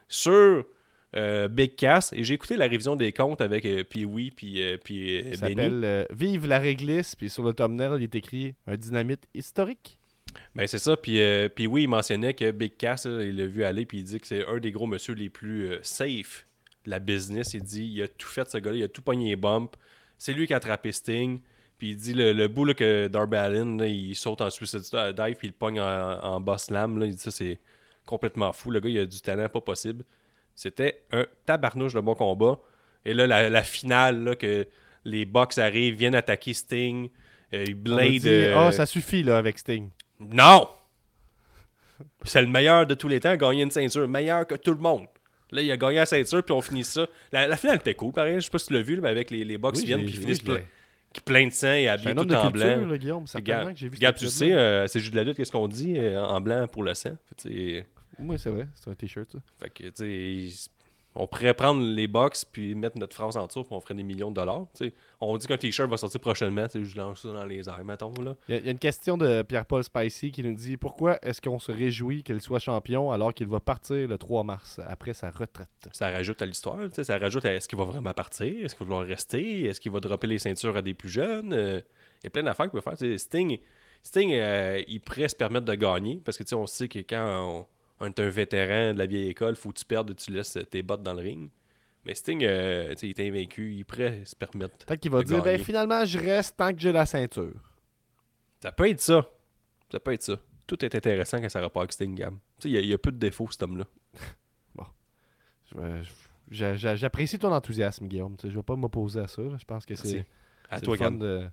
sur euh, Big Cass. Et j'ai écouté la révision des comptes avec euh, puis, euh, puis euh, s'appelle euh, Vive la réglisse, puis sur le thumbnail, il est écrit un dynamite historique. Ben c'est ça, puis, euh, puis oui, il mentionnait que Big Cass, là, il l'a vu aller, puis il dit que c'est un des gros monsieur les plus euh, safe de la business. Il dit il a tout fait, ce gars-là, il a tout pogné les bumps. C'est lui qui a attrapé Sting. Puis il dit le, le bout là, que Darby Allin, là, il saute en suicide dive, puis il le pogne en, en boss slam. Là, il dit ça, c'est complètement fou. Le gars, il a du talent pas possible. C'était un tabarnouche de bon combat. Et là, la, la finale, là, que les Bucks arrivent, viennent attaquer Sting. euh, Blade. euh, Ah, ça suffit là avec Sting. Non! C'est le meilleur de tous les temps à gagner une ceinture. Meilleur que tout le monde. Là, il a gagné la ceinture, puis on finit ça. La, la finale était cool, pareil. Je sais pas si tu l'as vu, mais avec les, les Oui, qui viennent, puis finissent plein, qui plein de sang et habillés tout de en culture, blanc. là, Guillaume. Gab, que j'ai vu cet tu sais, euh, c'est juste de la lutte, qu'est-ce qu'on dit euh, en blanc pour le sang. Fait, Oui, c'est vrai. C'est un t-shirt, ça. fait que, tu sais, on pourrait prendre les box puis mettre notre France en dessous, puis on ferait des millions de dollars. On dit qu'un t-shirt va sortir prochainement. Je lance ça dans les airs, mettons. Là. Il y, a, il y a une question de Pierre-Paul Spicy qui nous dit Pourquoi est-ce qu'on se réjouit qu'il soit champion alors qu'il va partir le 3 mars après sa retraite? Ça rajoute à l'histoire. Ça rajoute à est-ce qu'il va vraiment partir Est-ce qu'il va vouloir rester Est-ce qu'il va dropper les ceintures à des plus jeunes Euh, Il y a plein d'affaires qu'il peut faire. tu sais, Sting, Sting euh, il pourrait se permettre de gagner parce que on sait que quand on, est un vétéran de la vieille école, faut que tu perdes et tu laisses tes bottes dans le ring. Mais Sting, euh, il est invaincu. Il pourrait se permettre. Peut-être qu'il va dire ben. Finalement, je reste tant que j'ai la ceinture. Ça peut être ça. Ça peut être ça. Tout est intéressant quand ça rapporte avec Sting, sais, il y a- a peu de défauts, cet homme-là. J'a- J'apprécie ton enthousiasme, Guillaume. Je ne vais pas m'opposer à ça. Je pense que c'est À toi, le fun de.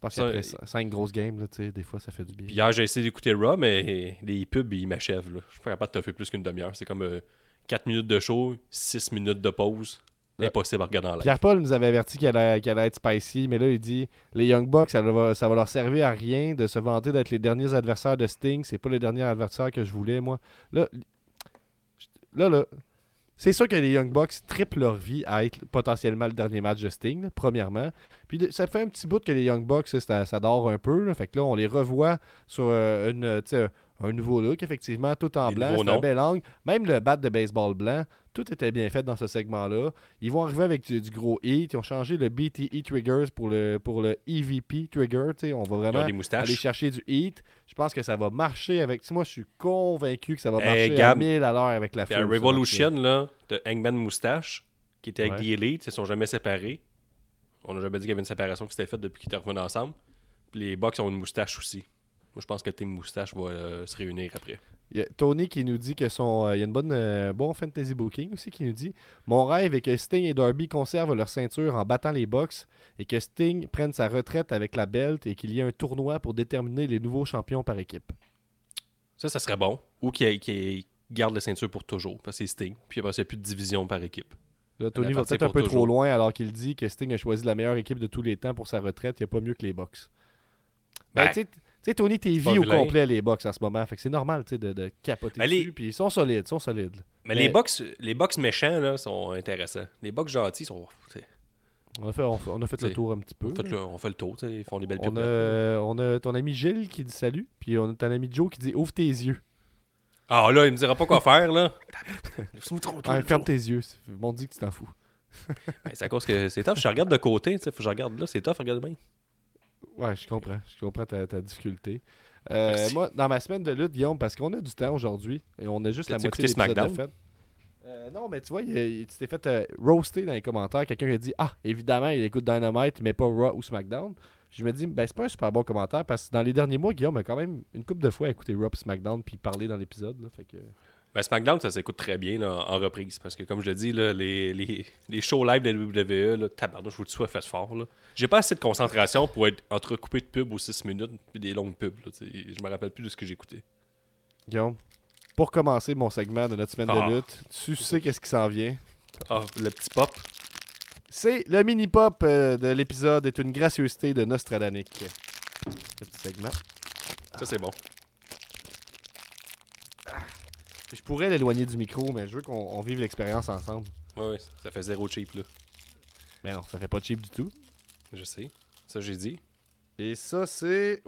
Pense Ça, qu'après euh, cin- cinq grosses games, là, des fois, ça fait du bien. Puis hier, j'ai essayé d'écouter Raw, mais les pubs, ils m'achèvent. là. Je suis pas capable de te faire plus qu'une demi-heure. C'est comme 4 minutes de show, 6 minutes de pause. Ouais. Impossible à regarder en live. Pierre-Paul nous avait averti qu'elle allait, qu'elle allait être spicy, mais là, il dit les Young Bucks, ça va, ça va leur servir à rien de se vanter d'être les derniers adversaires de Sting. C'est pas les derniers adversaires que je voulais, moi. Là, là, là c'est sûr que les Young Bucks triplent leur vie à être potentiellement le dernier match de Sting, premièrement. Puis ça fait un petit bout que les Young Bucks, ça, dort un peu. Fait que là, on les revoit sur euh, une, un nouveau look, effectivement, tout en Des blanc. C'est un bel angle. Même le bat de baseball blanc, tout était bien fait dans ce segment-là. Ils vont arriver avec du, du gros heat. Ils ont changé le BTE Triggers pour le, pour le EVP Trigger. tu sais. On va vraiment aller chercher du heat. Je pense que ça va marcher avec. Moi, je suis convaincu que ça va Hey, marcher à Gab. 1000 à l'heure avec la à foule, Revolution, là, de Hangman Moustache, qui était avec Ouais. The Elite, ils se sont jamais séparés. On n'a jamais dit qu'il y avait une séparation qui s'était faite depuis qu'ils étaient revenus ensemble. Puis les Bucks ont une moustache aussi. Moi, je pense que Team Moustache va euh, se réunir après. Il y a Tony qui nous dit que son. euh, il y a une bonne euh, bon fantasy booking aussi qui nous dit Mon rêve est que Sting et Darby conservent leur ceinture en battant les box et que Sting prenne sa retraite avec la belt et qu'il y ait un tournoi pour déterminer les nouveaux champions par équipe. Ça, ça serait bon. Ou qu'il garde la ceinture pour toujours, parce que c'est Sting. Puis après, il n'y a plus de division par équipe. Là, Tony va peut-être un peu trop loin alors qu'il dit que Sting a choisi la meilleure équipe de tous les temps pour sa retraite. Il n'y a pas mieux que les box. Ben, Ben, sais- tu sais, Tony, t'es vie au vilain. complet les box en ce moment. Fait que c'est normal tu sais, de, de capoter Ben, les- dessus. Puis ils sont solides, ils sont solides. Mais, Mais- les box les box méchants là, sont intéressants. Les box gentils sont. t'sais, On a fait, on, fait- on a fait le tour un petit peu. On fait, le, on fait le tour, ils font des belles On a, on a ton ami Gilles qui dit salut, puis on a ton ami Joe qui dit ouvre tes yeux. Ah là, il me dira pas quoi faire là. Ah, ferme tes yeux. On dit que tu t'en fous. Ben, c'est à cause que c'est tough. Je regarde de côté, tu sais, faut que je regarde là, c'est tough, regarde bien. Ouais, je comprends. Je comprends ta, ta difficulté. Euh, moi, dans ma semaine de lutte, Guillaume, parce qu'on a du temps aujourd'hui et on a juste la moitié de SmackDown? Euh, non, mais tu vois, il, il- tu t'es fait euh, roaster dans les commentaires. Quelqu'un qui a dit Ah, évidemment, il écoute Dynamite, mais pas Raw ou SmackDown. Je me dis, ben, c'est pas un super bon commentaire parce que dans les derniers mois, Guillaume a quand même une couple de fois écouté Raw et SmackDown puis parlé dans l'épisode. là, Fait que... Ben, SmackDown, ça s'écoute très bien là, en reprise. Parce que, comme je le dis, là, les, les, les shows live de la WWE, là, tabarnouche, faut que tu sois fait fort. Là. J'ai pas assez de concentration pour être entrecoupé de pubs aux 6 minutes puis des longues pubs. Là, je me rappelle plus de ce que j'ai écouté. Guillaume, pour commencer mon segment de notre semaine Ah. de lutte, tu sais qu'est-ce qui s'en vient? Ah, le petit pop. C'est le mini-pop euh, de l'épisode est une gracieuseté de Nostradanic. Ce petit segment. Ça, c'est bon. Je pourrais l'éloigner du micro, mais je veux qu'on on vive l'expérience ensemble. Ouais, ouais, ça fait zéro cheap. Là. Mais non, ça fait pas cheap du tout. Je sais. Ça, j'ai dit. Et ça, c'est.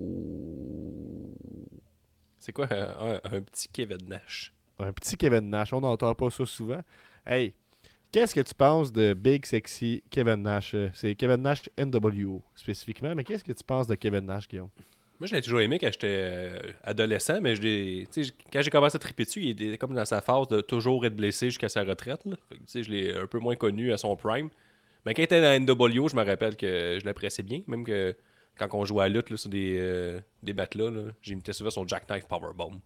Oh. C'est quoi un, un- un petit Kevin Nash? Un petit Kevin Nash. On n'entend pas ça souvent. Hey, qu'est-ce que tu penses de Big Sexy Kevin Nash? Euh, C'est Kevin Nash NWO spécifiquement, mais qu'est-ce que tu penses de Kevin Nash, Guillaume? Moi, je l'ai toujours aimé quand j'étais euh, adolescent, mais je quand j'ai commencé à triper dessus, il était comme dans sa phase de toujours être blessé jusqu'à sa retraite. là. Fait que, je l'ai un peu moins connu à son prime. Mais quand il était dans NWO, je me rappelle que je l'appréciais bien. Même que quand on jouait à la lutte là, sur des, euh, des matelas, là, j'imitais souvent son Jackknife Powerbomb.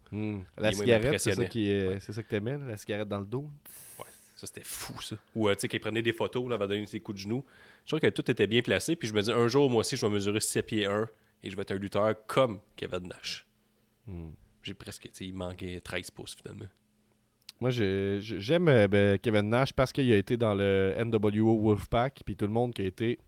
La Il m'a cigarette, c'est ça, qui est- c'est ça que t'aimais, la cigarette dans le dos? Ça, c'était fou, ça. Ou, euh, tu sais, qu'il prenait des photos, là, avant de donner ses coups de genoux. Je trouve que tout était bien placé. Puis je me dis, un jour, moi aussi, je vais mesurer 7 pieds 1 et je vais être un lutteur comme Kevin Nash. Hmm. J'ai presque, tu sais, il manquait 13 pouces, finalement. Moi, j'aime euh, ben, Kevin Nash parce qu'il a été dans le NWO Wolfpack, puis tout le monde qui a été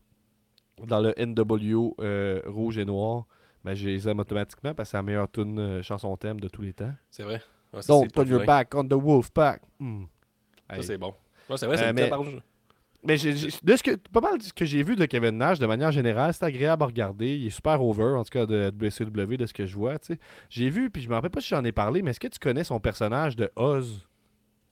dans le NWO euh, Rouge et Noir, ben, je les aime automatiquement parce que c'est la meilleure tune euh, chanson thème de tous les temps. C'est vrai? Ouais, ça, Don't your back on the Wolfpack. Hmm. Ça, c'est bon. Ouais, c'est vrai, c'est Euh, une mais- de ce que, pas mal de ce que j'ai vu de Kevin Nash, de manière générale, c'est agréable à regarder. Il est super over, en tout cas de WCW, de ce que je vois. J'ai vu, puis je me rappelle pas si j'en ai parlé, mais est-ce que tu connais son personnage de Oz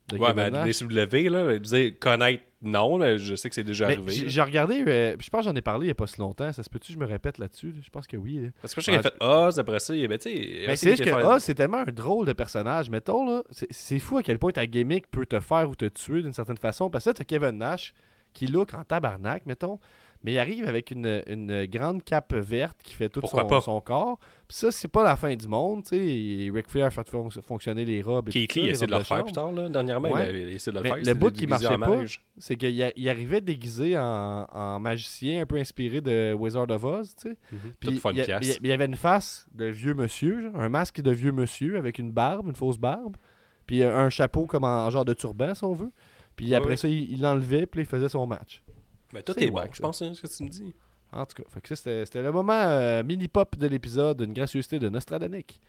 de Ouais, Kevin mais Nash? à WCW, là, disais connaître, non, là, je sais que c'est déjà Mais arrivé. j'ai regardé, euh, je pense que j'en ai parlé il n'y a pas si longtemps. Ça se peut-tu que je me répète là-dessus? là? Je pense que oui. là. Parce que je sais qu'il a fait Oz, après ça, il ben, Mais essayé c'est juste que faire- Oz, c'est tellement un drôle de personnage. Mettons, là, c'est- c'est fou à quel point ta gimmick peut te faire ou te tuer d'une certaine façon. Parce que là, tu Kevin Nash qui look en tabarnak, mettons. Mais il arrive avec une, une grande cape verte qui fait tout son, corps. Puis ça, c'est pas la fin du monde. tu sais. Et Ric Flair fait fon- fonctionner les robes. et Keith Lee a essayé de le chambre. plus tard, là, dernièrement. Ouais. Il, a, a de le Mais faire. le bout qui marchait pas. C'est qu'il a- il arrivait déguisé en, en magicien, un peu inspiré de Wizard of Oz. tu sais. Mhm. Puis faire il y, a- y a- avait une face de vieux monsieur, genre, un masque de vieux monsieur avec une barbe, une fausse barbe, puis un chapeau comme en, genre de turban, si on veut. Puis Ouais, après ouais. ça, il l'enlevait, puis il faisait son match. Mais tout c'est est bon, wack, je pense, hein, ce que tu me dis. En tout cas, c'était le moment euh, mini-pop de l'épisode, une gracieuseté de Nostradanic.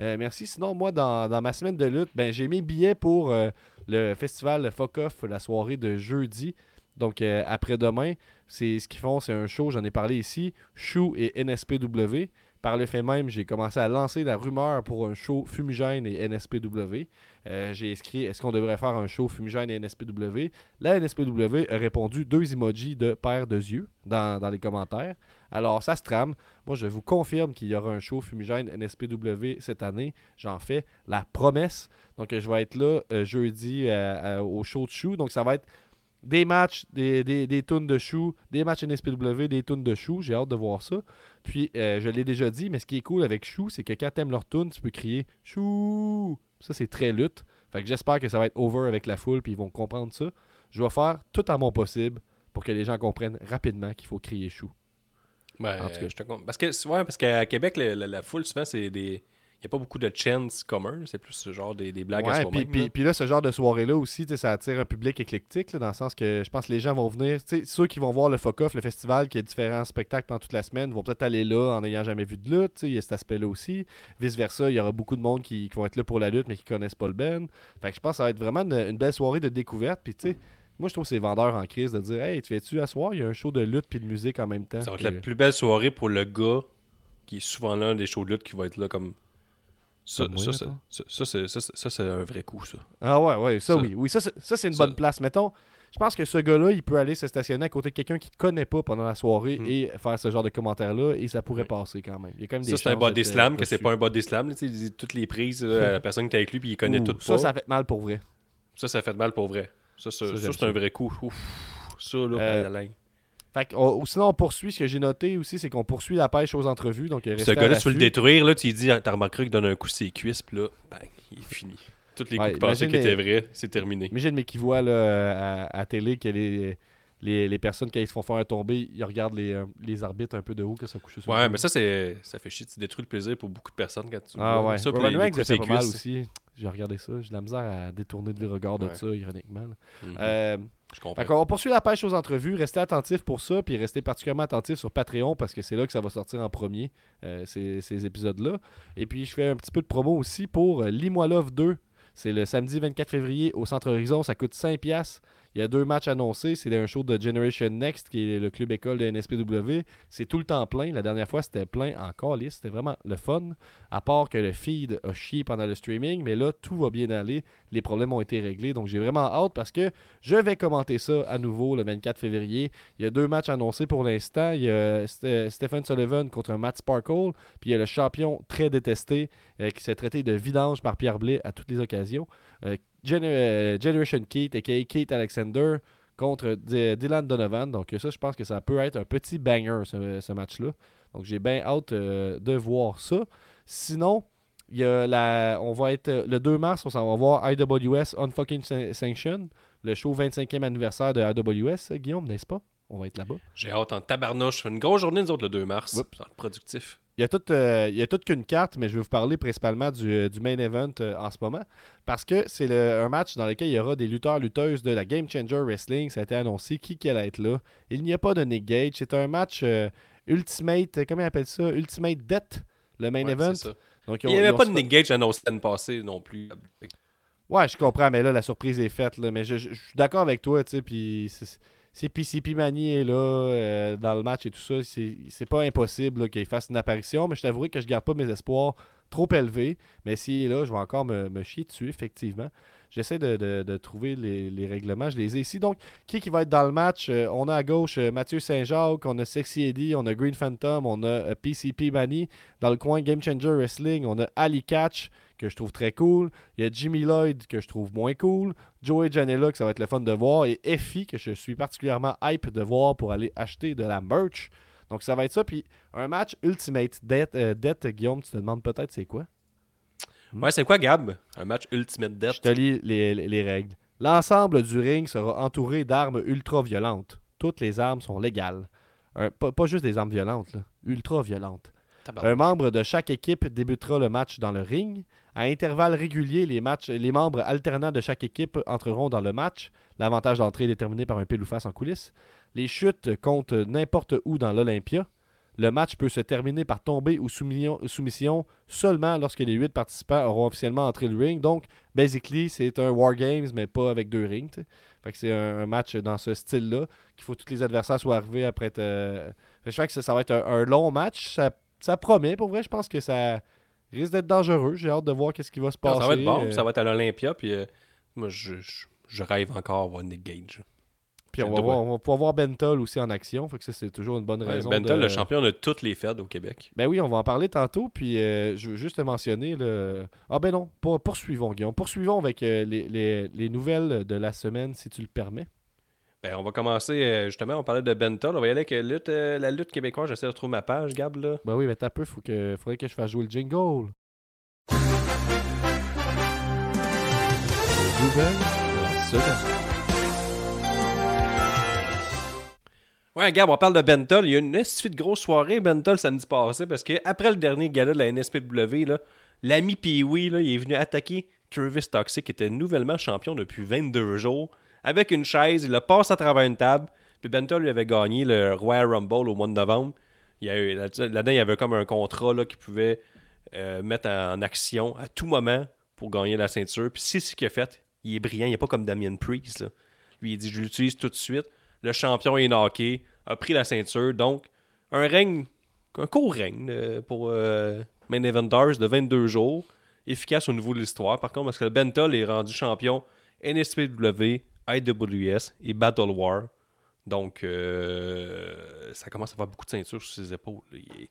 Euh, merci. Sinon, moi, dans, dans ma semaine de lutte, ben, j'ai mis billets pour euh, le festival Fuck Off, la soirée de jeudi. Donc, euh, après-demain, c'est ce qu'ils font, c'est un show, j'en ai parlé ici, Chou et NSPW. Par le fait même, j'ai commencé à lancer la rumeur pour un show Fumigène et NSPW. Euh, j'ai écrit est-ce qu'on devrait faire un show Fumigène et NSPW La NSPW a répondu deux emojis de paire de yeux dans, les commentaires. Alors, ça se trame. Moi, je vous confirme qu'il y aura un show Fumigène NSPW cette année. J'en fais la promesse. Donc, je vais être là euh, jeudi euh, au show de chou. Donc, ça va être des matchs, des, des, des tunes de chou, des matchs NSPW, des tunes de chou. J'ai hâte de voir ça. Puis, euh, je l'ai déjà dit, mais ce qui est cool avec chou, c'est que quand t'aimes leur tune, tu peux crier chou. Ça, c'est très lutte. Fait que j'espère que ça va être over avec la foule, puis ils vont comprendre ça. Je vais faire tout à mon possible pour que les gens comprennent rapidement qu'il faut crier chou. Ben, En tout cas. je te Parce que, ouais, parce qu'à Québec, le- la, la foule, souvent, c'est des. Il n'y a pas beaucoup de chants communs. C'est plus ce genre des, des blagues à Ouais, soi-même. puis, puis, là. puis là, ce genre de soirée-là aussi, ça attire un public éclectique, là, dans le sens que je pense que les gens vont venir. Ceux qui vont voir le Fuck Off, le festival, qui a différents spectacles pendant toute la semaine, vont peut-être aller là en n'ayant jamais vu de lutte. Il y a cet aspect-là aussi. Vice-versa, il y aura beaucoup de monde qui, qui vont être là pour la lutte, mais qui connaissent pas le Ben. Fait que je pense que ça va être vraiment une, une belle soirée de découverte. Puis, tu sais, moi, je trouve que c'est vendeur en crise de dire Hey, tu fais-tu à soir Il y a un show de lutte puis de musique en même temps. Ça va être la plus belle soirée pour le gars qui est souvent l'un des shows de lutte qui va être là comme. Ça, ça, c'est- ça, ça, ça, ça, un vrai coup, ça. Ah ouais, ouais, ça, Ça- oui. Oui, ça, c'est- ça, une ça- bonne place. Mettons, je pense que ce gars-là, il peut aller se stationner à côté de quelqu'un qu'il ne connaît pas pendant la soirée Mhm. et faire ce genre de commentaires-là et ça pourrait passer quand même. Il y a quand même des Ça, c'est un body slam, euh, que c'est pas un body slam. là, toutes les prises là, à la personne qui est avec lui, puis il connaît Ouh, tout Ça, pas. ça fait mal pour vrai. Ça, ça fait mal pour vrai. Ça, ça, Ça, ça, c'est un ça. vrai coup. Ouf. Ça, là, Euh, la langue. Fait on- ou sinon, on poursuit. Ce que j'ai noté aussi, c'est qu'on poursuit la pêche aux entrevues. Donc, Ce gars-là, tu veux le détruire, là, tu lui dis, t'as remarqué qu'il donne un coup sur ses cuisses, puis là, bang, il est fini. Toutes les coups Ouais, pensait imagine qui étaient vrais, c'est terminé. Imagine, mais qui voit là, à, à télé que les, les, les personnes, quand ils se font faire tomber, ils regardent les, euh, les arbitres un peu de haut, que ça couche sur le Ouais, mais ça, c'est ça fait chier. Tu détruis le plaisir pour beaucoup de personnes quand tu Ah ouais. Ça, les- les les mal aussi. J'ai regardé ça. J'ai de la misère à détourner le regard de Ouais. ça, ironiquement. Mhm. Euh, Je comprends. Qu'on poursuit la pêche aux entrevues. Restez attentifs pour ça, puis restez particulièrement attentifs sur Patreon parce que c'est là que ça va sortir en premier, euh, ces, ces épisodes-là. Et puis, je fais un petit peu de promo aussi pour euh, Lis-moi Love 2. C'est le samedi 24 février au Centre Horizon. Ça coûte 5$. Il y a deux matchs annoncés. C'est un show de Generation Next, qui est le club école de NSPW. C'est tout le temps plein. La dernière fois, c'était plein encore. C'était vraiment le fun. À part que le feed a chié pendant le streaming. Mais là, tout va bien aller. Les problèmes ont été réglés. Donc, j'ai vraiment hâte parce que je vais commenter ça à nouveau le 24 février. Il y a deux matchs annoncés pour l'instant. Il y a Ste- Stephen Sullivan contre Matt Sparkle. Puis il y a le champion très détesté euh, qui s'est traité de vidange par Pierre Blais à toutes les occasions. Euh, euh, Generation Keith, a.k.a. Keith Alexander, contre Dylan Donovan. Donc ça, je pense que ça peut être un petit banger, ce, match-là. Donc j'ai bien hâte euh, de voir ça. Sinon, y a la, on va être le 2 mars, on s'en va voir IWS Unfucking San- Sanction, le show 25e anniversaire de IWS, Guillaume, n'est-ce pas? On va être là-bas. J'ai hâte en tabarnouche. Une grosse journée, nous autres, le 2 mars. Oups. Ça va être productif. Il y a tout, euh, qu'une carte, mais je vais vous parler principalement du, euh, du main event euh, en ce moment. Parce que c'est un match dans lequel il y aura des lutteurs, lutteuses de la Game Changer Wrestling. Ça a été annoncé qui qui allait être là. Il n'y a pas de Nick Gage. C'est un match euh, Ultimate, comment ils appellent ça? Ultimate Death, le main Ouais, event. ça. Donc, Il n'y avait pas de Nick Gage annoncé l'année passée non plus. Ouais, je comprends, mais là, la surprise est faite. Là, mais je, je- je suis d'accord avec toi, tu sais, puis si PCP Mani est là euh, dans le match et tout ça, c'est pas impossible qu'il fasse une apparition, mais je t'avouerai que je garde pas mes espoirs trop élevés. Mais s'il est là, je vais encore me, me chier dessus, effectivement. J'essaie de, trouver les, les règlements, je les ai ici. Donc, qui qui va être dans le match? Euh, On a à gauche euh, Mathieu Saint-Jacques, on a Sexy Eddie, on a Green Phantom, on a PCP Mani. Dans le coin Game Changer Wrestling, on a Ali Catch, que je trouve très cool. Il y a Jimmy Lloyd, que je trouve moins cool. Joey Janela, que ça va être le fun de voir. Et Effie, que je suis particulièrement hype de voir pour aller acheter de la merch. Donc, ça va être ça. Puis, un match Ultimate Death, euh, Death, Guillaume, tu te demandes peut-être c'est quoi? Ouais, c'est quoi, Gab? Un match Ultimate Death Je te lis les, les- les règles. L'ensemble du ring sera entouré d'armes ultra-violentes. Toutes les armes sont légales. Un- pas, pas juste des armes violentes, là. ultra-violentes. Un membre de chaque équipe débutera le match dans le ring. À intervalles réguliers, les, matchs, les membres alternants de chaque équipe entreront dans le match. L'avantage d'entrée est déterminé par un pile ou face en coulisses. Les chutes comptent n'importe où dans l'Olympia. Le match peut se terminer par tomber ou soumission, seulement lorsque les huit participants auront officiellement entré le ring. Donc, basically, c'est un War Games, mais pas avec deux rings. c'est un, match dans ce style-là, qu'il faut que tous les adversaires soient arrivés après. que je pense que ça, va être un, long match. Ça promet, pour vrai. Je pense que ça risque d'être dangereux. J'ai hâte de voir qu'est-ce qui va se Non, passer. ça va être bon, Euh, ça va être à l'Olympia, puis euh, moi, je, je, je rêve encore voir Nick Gage. Puis on va, le voir, droit. on va pouvoir voir Bentol aussi en action. Fait que ça, c'est toujours une bonne Ouais, raison. Benton, de- le champion de toutes les fêtes au Québec. Ben oui, on va en parler tantôt. Puis euh, je veux juste te mentionner. Le... Ah ben non, pour- poursuivons, Guillaume. Poursuivons avec les, les- les nouvelles de la semaine, si tu le permets. Ben, on va commencer, euh, justement, on parlait de Benton. On va y aller avec euh, lutte, euh, la lutte québécoise. J'essaie de trouver ma page, Gab, là. Ben oui, mais t'as peu, faut que, faudrait que je fasse jouer le jingle. Ouais, Gab, on parle de Bentol. Il y a une esti de grosse soirée, Bentol, samedi passé, parce que après le dernier gala de la NSPW, là, l'ami Pee-Wee, là, il est venu attaquer Travis Toxic, qui était nouvellement champion depuis 22 jours, avec une chaise. Il le passe à travers une table. Puis Bentol lui avait gagné le Royal Rumble au mois de novembre. Là-dedans, il y avait comme un contrat là, qu'il pouvait euh, mettre en action à tout moment pour gagner la ceinture. Puis c'est ce qu'il a fait. Il est brillant. Il n'est pas comme Damien Priest. Lui, il dit Je l'utilise tout de suite. Le champion est knocké, a pris la ceinture. Donc, un règne, un court règne euh, pour euh, Main Eventers de 22 jours. Efficace au niveau de l'histoire. Par contre, parce que Bentol est rendu champion NSPW, IWS et Battle War. Donc, euh, ça commence à avoir beaucoup de ceintures sur ses épaules. Il est,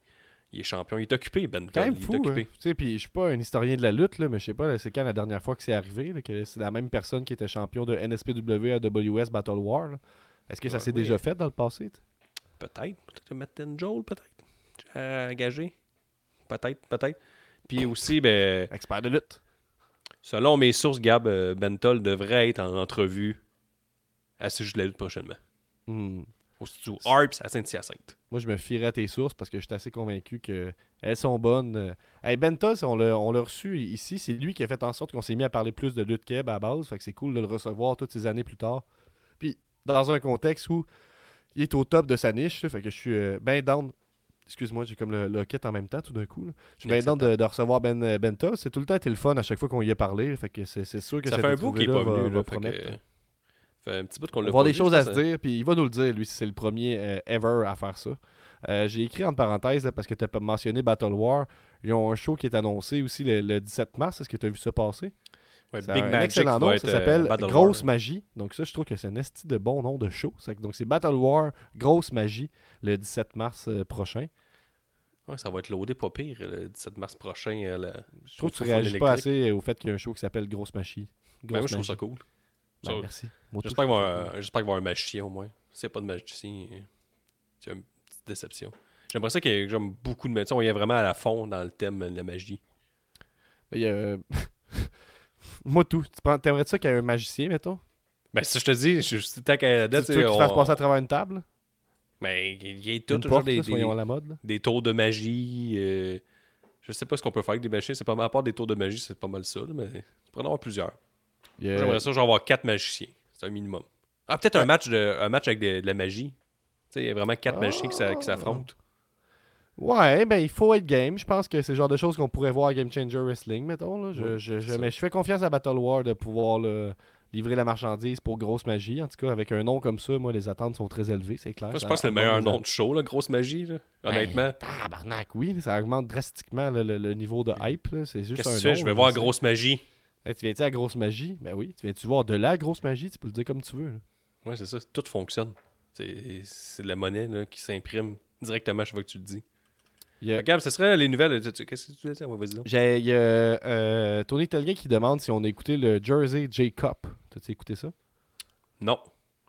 il est champion. Il est occupé, Bentol. quand même il fou. est hein. occupé. Tu sais, puis je suis pas un historien de la lutte, là, mais je sais pas, c'est quand la dernière fois que c'est arrivé, là, que c'est la même personne qui était champion de NSPW à WS Battle War. Est-ce que ça Ah, s'est oui. déjà fait dans le passé? Peut-être. Peut-être Matt Joel, peut-être. Euh, engagé. Peut-être, peut-être. Puis aussi, ben, Expert de lutte. selon mes sources, Gab euh, Bentol devrait être en entrevue à ce de la lutte prochainement. Hmm. Au studio Harps à Saint-Hyacinthe. Moi, je me fierais à tes sources parce que je suis assez convaincu qu'elles sont bonnes. Hey, Benta, on l'a on l'a reçu ici. C'est lui qui a fait en sorte qu'on s'est mis à parler plus de lutte keb à la base. Fait que c'est cool de le recevoir toutes ces années plus tard. Puis, dans un contexte où il est au top de sa niche. fait que je suis euh, ben down. Excuse-moi, j'ai comme le locket en même temps tout d'un coup. là. Je suis bien down de, de recevoir Ben euh, Benta. C'est tout le temps été le fun à chaque fois qu'on y a parlé. Fait que c'est c'est sûr que Ça fait un bout qu'il n'est pas venu. va Là, fait un petit bout qu'on l'a avoir des choses à se dire, puis il va nous le dire, lui, si c'est le premier euh, ever à faire ça. Euh, J'ai écrit entre parenthèses, là, parce que tu as mentionné Battle War. Ils ont un show qui est annoncé aussi le, le 17 mars. Est-ce que tu as vu ça passer? Ouais, Big un Magic excellent nom. Ça euh, s'appelle Battle Grosse War. Magie. Donc ça, je trouve que c'est un esti de bon nom de show. Donc c'est Battle War, Grosse Magie, le 17 mars euh, prochain. Ouais, ça va être loadé pas pire le 17 mars prochain. euh, la- Je trouve que tu réagis pas assez au fait qu'il y a un show qui s'appelle Grosse Magie. Ben, moi, Grosse je trouve ça cool. Ben, Ça- merci. J'espère je qu'il va y avoir un- magicien au moins. S'il n'y a pas de magicien, euh, c'est une petite déception. J'aimerais ça ait comme beaucoup de magiciens. On y est vraiment à la fond dans le thème de la magie. Il y a- Moi, tout. Tu prends- T'aimerais ça qu'il y ait un magicien, mettons? Ben, si je te dis, je suis tant qu'à la Tu date, tu veux on- passer à travers une table? Mais il y a tout toujours des, là, des, soyons à la mode. là. des tours de magie. euh, je sais pas ce qu'on peut faire avec des magiciens. C'est pas mal. À part des tours de magie, c'est pas mal ça. là, mais tu pourrais en avoir plusieurs. J'aimerais ça, genre avoir quatre magiciens. C'est un minimum. Ah, peut-être un match de un match avec de, de la magie. Tu sais, il y a vraiment quatre magiciens qui s'a- qui s'affrontent. Ouais, ben il faut être game. Je pense que c'est le genre de choses qu'on pourrait voir à Game Changer Wrestling, mettons. Là. Je, Ouais, je- mais je fais confiance à Battle War de pouvoir là, livrer la marchandise pour grosse magie. En tout cas, avec un nom comme ça, moi, les attentes sont très élevées, c'est clair. Moi, je pense que c'est le meilleur nom de show, la grosse magie. là. Honnêtement. Ben, tabarnak, oui, ça augmente drastiquement là, le, le niveau de hype. là. C'est juste Qu'est-ce que tu fais? Je vais là, voir grosse magie. Hey, tu viens-tu à grosse magie? Ben oui. Tu viens-tu voir de la grosse magie? Tu peux le dire comme tu veux. là. Ouais, c'est ça. Tout fonctionne. C'est de la monnaie là, qui s'imprime directement chaque fois que tu le dis. Il y a- Regarde, ce serait les nouvelles. Qu'est-ce que tu voulais dire? Ouais, vas-y il y a euh, Tony Tellier qui demande si on a écouté le Jersey J Cup. T'as-tu écouté ça? Non.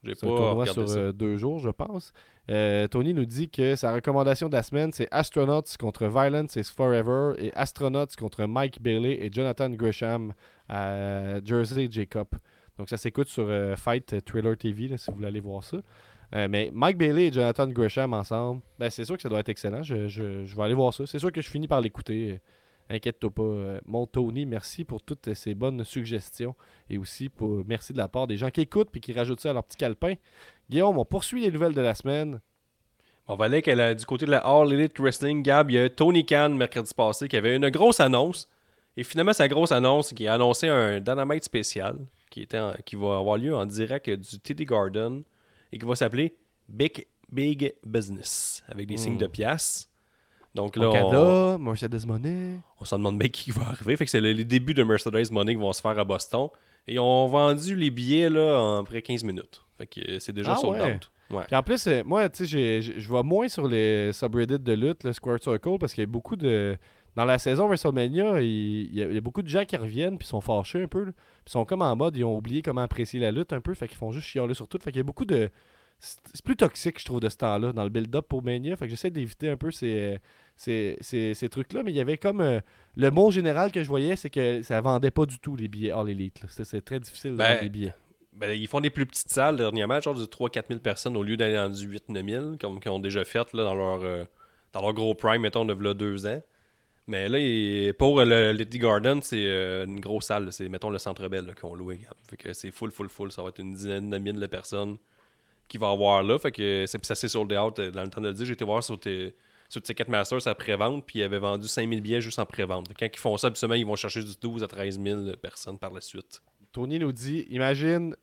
J'ai pas un tournoi regardé sur ça. euh, deux jours, je pense. Euh, Tony nous dit que sa recommandation de la semaine, c'est Astronauts contre Violence is Forever et Astronauts contre Mike Bailey et Jonathan Gresham à Jersey J Cup. Donc ça s'écoute sur euh, Fight Thriller TV si vous voulez aller voir ça. Euh, mais Mike Bailey et Jonathan Gresham ensemble, ben, c'est sûr que ça doit être excellent. Je, vais aller voir ça. C'est sûr que je finis par l'écouter. Inquiète-toi pas. Euh, Mon Tony, merci pour toutes ces bonnes suggestions. Et aussi pour merci de la part des gens qui écoutent et qui rajoutent ça à leur petit calepin. Guillaume, on poursuit les nouvelles de la semaine. On va aller du côté de la All Elite Wrestling. Gab, il y a Tony Khan mercredi passé qui avait une grosse annonce. Et finalement, sa grosse annonce, qui a annoncé un Dynamite spécial qui, était en- qui va avoir lieu en direct du TD Garden et qui va s'appeler Big, Big Business avec des signes de pièces. Donc là, on, Mercedes Money. on s'en demande bien qui va arriver. Fait que c'est le- les débuts de Mercedes Money qui vont se faire à Boston. Et ils ont vendu les billets là, en près 15 minutes. Fait que c'est déjà Ah sold ouais? out. Ouais. Puis en plus, euh, moi, tu sais, je vois moins sur les subreddits de lutte, le Square Circle, parce qu'il y a beaucoup de. Dans la saison WrestleMania, il, y a, il y a beaucoup de gens qui reviennent puis sont fâchés un peu. là. Puis sont comme en mode, ils ont oublié comment apprécier la lutte un peu, fait qu'ils font juste chialer sur tout. Fait qu'il y a beaucoup de. C'est plus toxique, je trouve, de ce temps-là, dans le build-up pour Mania. Fait que j'essaie d'éviter un peu ces, ces, ces- ces trucs-là. Mais il y avait comme. euh, le mot général que je voyais, c'est que ça vendait pas du tout les billets All Elite. C'est très difficile de Ben, vendre les billets. Ben, ils font des plus petites salles dernièrement, genre de 3-4 000 personnes au lieu d'aller dans du 8-9 000, comme qu'ils ont déjà fait là, dans, leur, euh, dans leur gros prime, mettons, de là, deux ans. Mais là, pour euh, le Little Garden, c'est euh, une grosse salle. C'est, mettons, le Centre Bell là, qu'ils ont loué. regarde. Fait que c'est full, full, full. Ça va être une dizaine de mille personnes qui va avoir là. Fait que c'est, ça s'est sold out. euh, Dans le temps de le dire, j'ai été voir sur, tes- sur Ticketmaster sa pré-vente, puis ils avaient vendu 5000 billets juste en pré-vente. Quand ils font ça, habituellement, ils vont chercher du 12 à 13 000 personnes par la suite. Tony nous dit imagine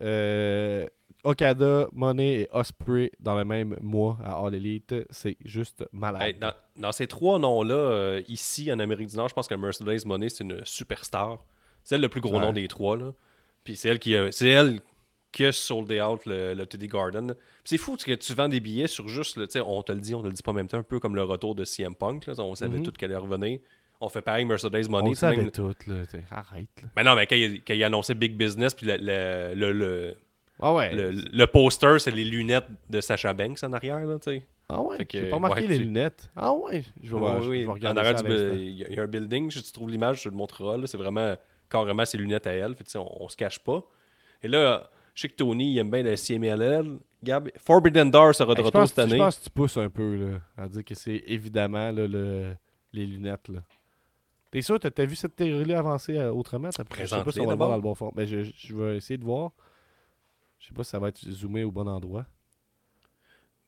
Okada, Money et Osprey dans le même mois à All Elite. C'est juste malade. Hey, dans, dans ces trois noms-là, euh, ici en Amérique du Nord, je pense que Mercedes Money, c'est une superstar. C'est elle le plus gros Ouais. nom des trois. Là. Puis c'est elle qui a, c'est elle qui a sold out le, le TD Garden. c'est fou que tu vends des billets sur juste, le- tu sais, on te le dit, on te le dit pas en même temps, un peu comme le retour de CM Punk. là. On savait Mhm. tout qu'elle allait revenir. On fait pareil Mercedes On Money. tu sais, même- savait tout. Là. Arrête. Là. Mais non, mais quand il, quand il a annoncé Big Business, puis le, le, Ah ouais. le- le poster, c'est les lunettes de Sacha Banks en arrière. Là, tu sais. Ah ouais. J'ai pas ouais, les lunettes. Ah ouais. Je vais, Oui, je- oui. je vais En regarder arrière ça bu- l'instant. il y, a- il y a un building, si tu trouves l'image, je te le montrerai. là, C'est vraiment carrément ses lunettes à elle. Fait on, on se cache pas. Et là, je sais que Tony il aime bien le CMLL. Gab, Forbidden Door sera de je, retour cette je année. pense que tu pousses un peu là, à dire que c'est évidemment là, le, les lunettes. Là. T'es sûr, t'as as vu cette théorie-là avancer euh, autrement? T'as- Je sais pas si on va le voir dans le bon fond. Mais je, je vais essayer de voir. Je sais pas si ça va être zoomé au bon endroit.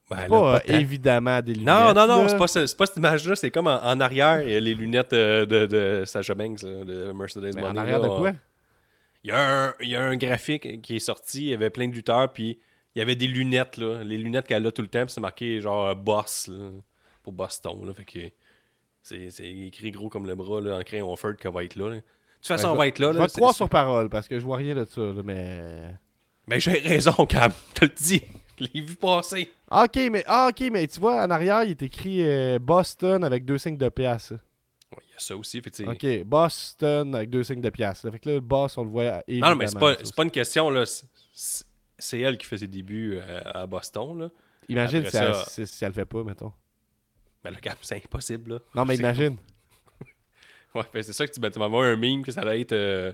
Ben, là, pas, euh, évidemment des lunettes. non, non, non, c'est pas, ce- c'est pas cette image-là. C'est comme en, en arrière, il y a les lunettes euh, de, de Sacha Banks, là, de Mercedes Money. en arrière de quoi? Il y, a un, il y a un graphique qui est sorti, il y avait plein de lutteurs, puis il y avait des lunettes, là, les lunettes qu'elle a tout le temps, puis c'est marqué genre euh, boss là, pour Boston. Là, fait que c'est c'est écrit gros comme le bras là, en crayon Ford qu'elle va être là. De toute façon, Ben, on va être là. Je vais te croire sur parole parce que je vois rien de ça. là, mais. Mais j'ai raison, Cam, je te le dis. Je l'ai vu passer. Ok, mais, ah, ok, mais tu vois, en arrière, il est écrit euh, Boston avec deux signes de pièce. Ouais, Il y a ça aussi. C'est- Ok, Boston avec deux signes de pièce. Fait que là, le boss, on le voit Non, non, mais c'est pas, pas une question. là. C'est- elle qui fait ses débuts euh, à Boston. Là. Imagine Après si, elle, ça- si, si elle le fait pas, mettons. Mais le Cam, c'est impossible. Là. Non, mais imagine. Ouais, ben c'est ça que tu, tu m'as envoyé un meme que ça allait être. Euh,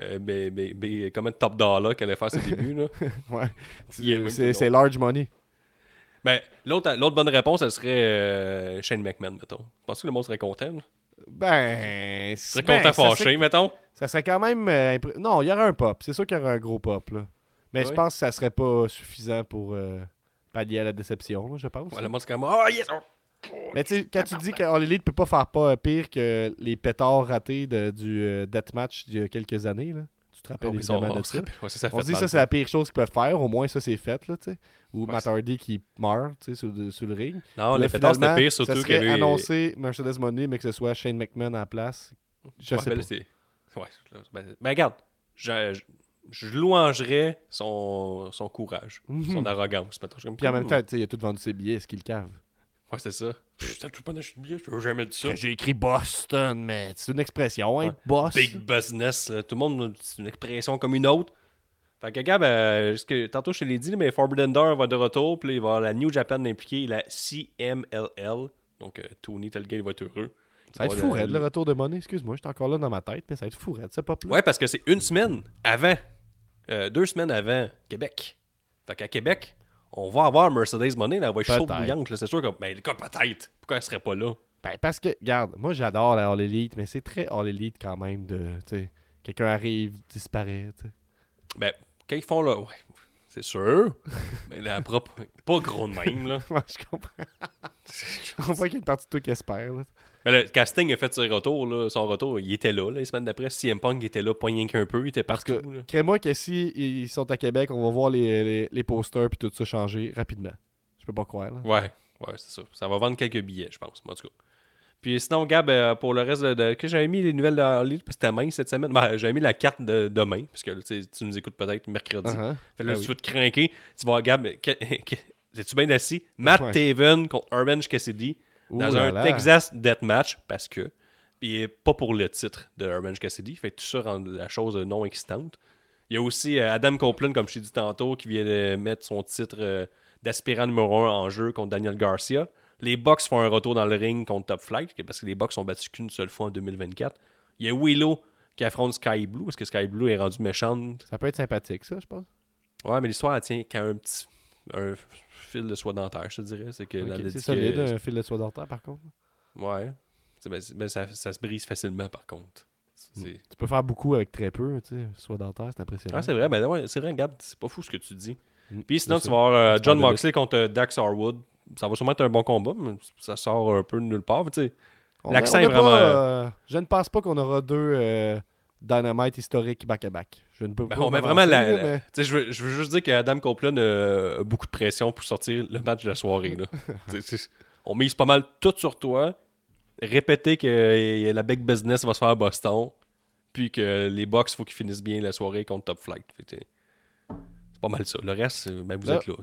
euh, comment Top Dollar qu'elle allait faire ses débuts. Là? Ouais. C'est large money. Ben, l'autre, l'autre bonne réponse, elle serait euh, Shane McMahon, mettons. Penses-tu que le monde serait content? Là? Ben. Serait ben, content fâché, serait- mettons? Ça serait quand même. euh, Non, il y aurait un pop. C'est sûr qu'il y aurait un gros pop, là. Mais je pense que ça serait pas suffisant pour euh, pallier à la déception, là, je pense. Ouais, le monde serait comme Oh yes! oh! Mais tu sais, quand tu dis que All Elite peut pas faire pas pire que les pétards ratés de- du euh, deathmatch d'il y a quelques années, là. Tu te rappelles Oh, ça, évidemment on de se ça? Ouais, ça, ça On dit mal. ça, c'est la pire chose qu'ils peuvent faire. Au moins, ça, c'est fait, là, tu sais. Ou Ouais, Matt c'est- Hardy qui meurt, tu sais, sur, sur le ring. Non, les pétards, c'était pire, surtout ça serait avait... annoncé Mercedes Money, mais que ce soit Shane McMahon à la place. Je Ouais, sais ben, pas. Ouais, ben, ben, regarde, je, je, je louangerais son, son courage, Mhm. son arrogance. mettons. Je suis comme, Puis en même hmm, temps, tu sais, il a tout vendu ses billets, est-ce qu'il le cave? Ouais, c'est ça. Putain, tu peux pas acheter de billets, je peux jamais dit ça. J'ai écrit Boston, mais c'est une expression, hein, Ouais. boss. Big business. là. Tout le monde, c'est une expression comme une autre. Fait que, gars, ben, que, tantôt, je te l'ai dit, mais Forbidden Door va de retour. Puis il va avoir la New Japan impliquée, la CMLL. Donc, euh, Tony Telgate il va être heureux. Ça va être Ouais, fou, le- Red, le retour de monnaie. Excuse-moi, j'étais encore là dans ma tête, mais ça va être fou, Red, c'est pas plus. Ouais, parce que c'est une semaine avant. euh, deux semaines avant Québec. Fait qu'à Québec, on va avoir Mercedes Money. Là, elle va être chaude bouillante. C'est sûr que. Ben, le gars, peut-être. Pourquoi elle serait pas là? Ben, parce que, regarde, moi j'adore la All Elite, mais c'est très All Elite quand même de, tu sais, quelqu'un arrive, disparaît, tu sais. Ben, quand ils font là. Ouais. c'est sûr. mais la propre. Pas gros de même, là. Ouais, je comprends. je comprends qu'il y a une partie de toi qui espère. là. Mais le casting a fait son retour, là. Son retour, il était là, là, les semaines d'après. CM Punk était là, pas rien qu'un peu, il était partout. crée-moi que si ils sont à Québec, on va voir les, les, les posters puis tout ça changer rapidement. Je peux pas croire. Là. Ouais, ouais, c'est ça. Ça va vendre quelques billets, je pense, en tout cas. Puis sinon, Gab, euh, pour le reste de. de- que j'avais mis les nouvelles de Harley, parce que c'était main cette semaine. Ben, j'avais mis la carte de demain, parce que là, tu tu nous écoutes peut-être mercredi. Uh-huh. Fait là, Ben si oui. tu veux te craquer, tu vas Gab, es-tu bien assis? Matt Ouais. Taven contre Orange Cassidy Ouh dans là un là. Texas Deathmatch, parce que. Puis pas pour le titre de Orange Cassidy. Fait que tout ça rend la chose non excitante. Il y a aussi euh, Adam Copeland, comme je t'ai dit tantôt, qui vient de mettre son titre euh, d'aspirant numéro 1 en jeu contre Daniel Garcia. Les Bucks font un retour dans le ring contre Top Flight, parce que les Bucks sont battus qu'une seule fois en 2024. Il y a Willow qui affronte Sky Blue, parce que Sky Blue est rendu méchante. Ça peut être sympathique, ça, je pense. Ouais, mais l'histoire, elle tient qu'à un petit un fil de soie dentaire, je te dirais. C'est que la c'est solide, un fil de soie dentaire, par contre. Ouais. C'est- ben, c'est- ben, ça, ça se brise facilement, par contre. C'est- Tu peux faire beaucoup avec très peu, tu sais. Soie dentaire, c'est impressionnant. Ah, c'est vrai, ben ouais, c'est vrai, regarde, c'est pas fou ce que tu dis. Mm, Puis sinon, tu vas avoir euh, John Moxley contre euh, Dax Harwood. Ça va sûrement être un bon combat, mais ça sort un peu de nulle part. mais tu sais, L'accent est vraiment, pas, euh, je ne pense pas qu'on aura deux euh, Dynamite historiques back-à-back. Je ne peux ben, pas on met vraiment la. la- mais- je, veux, je veux juste dire qu'Adam Copeland euh, a beaucoup de pression pour sortir le match de la soirée. là. On mise pas mal tout sur toi. Répéter que euh, la big business va se faire à Boston. Puis que les Bucks, il faut qu'ils finissent bien la soirée contre Top Flight. C'est pas mal ça. Le reste, euh, ben, vous Là- êtes là.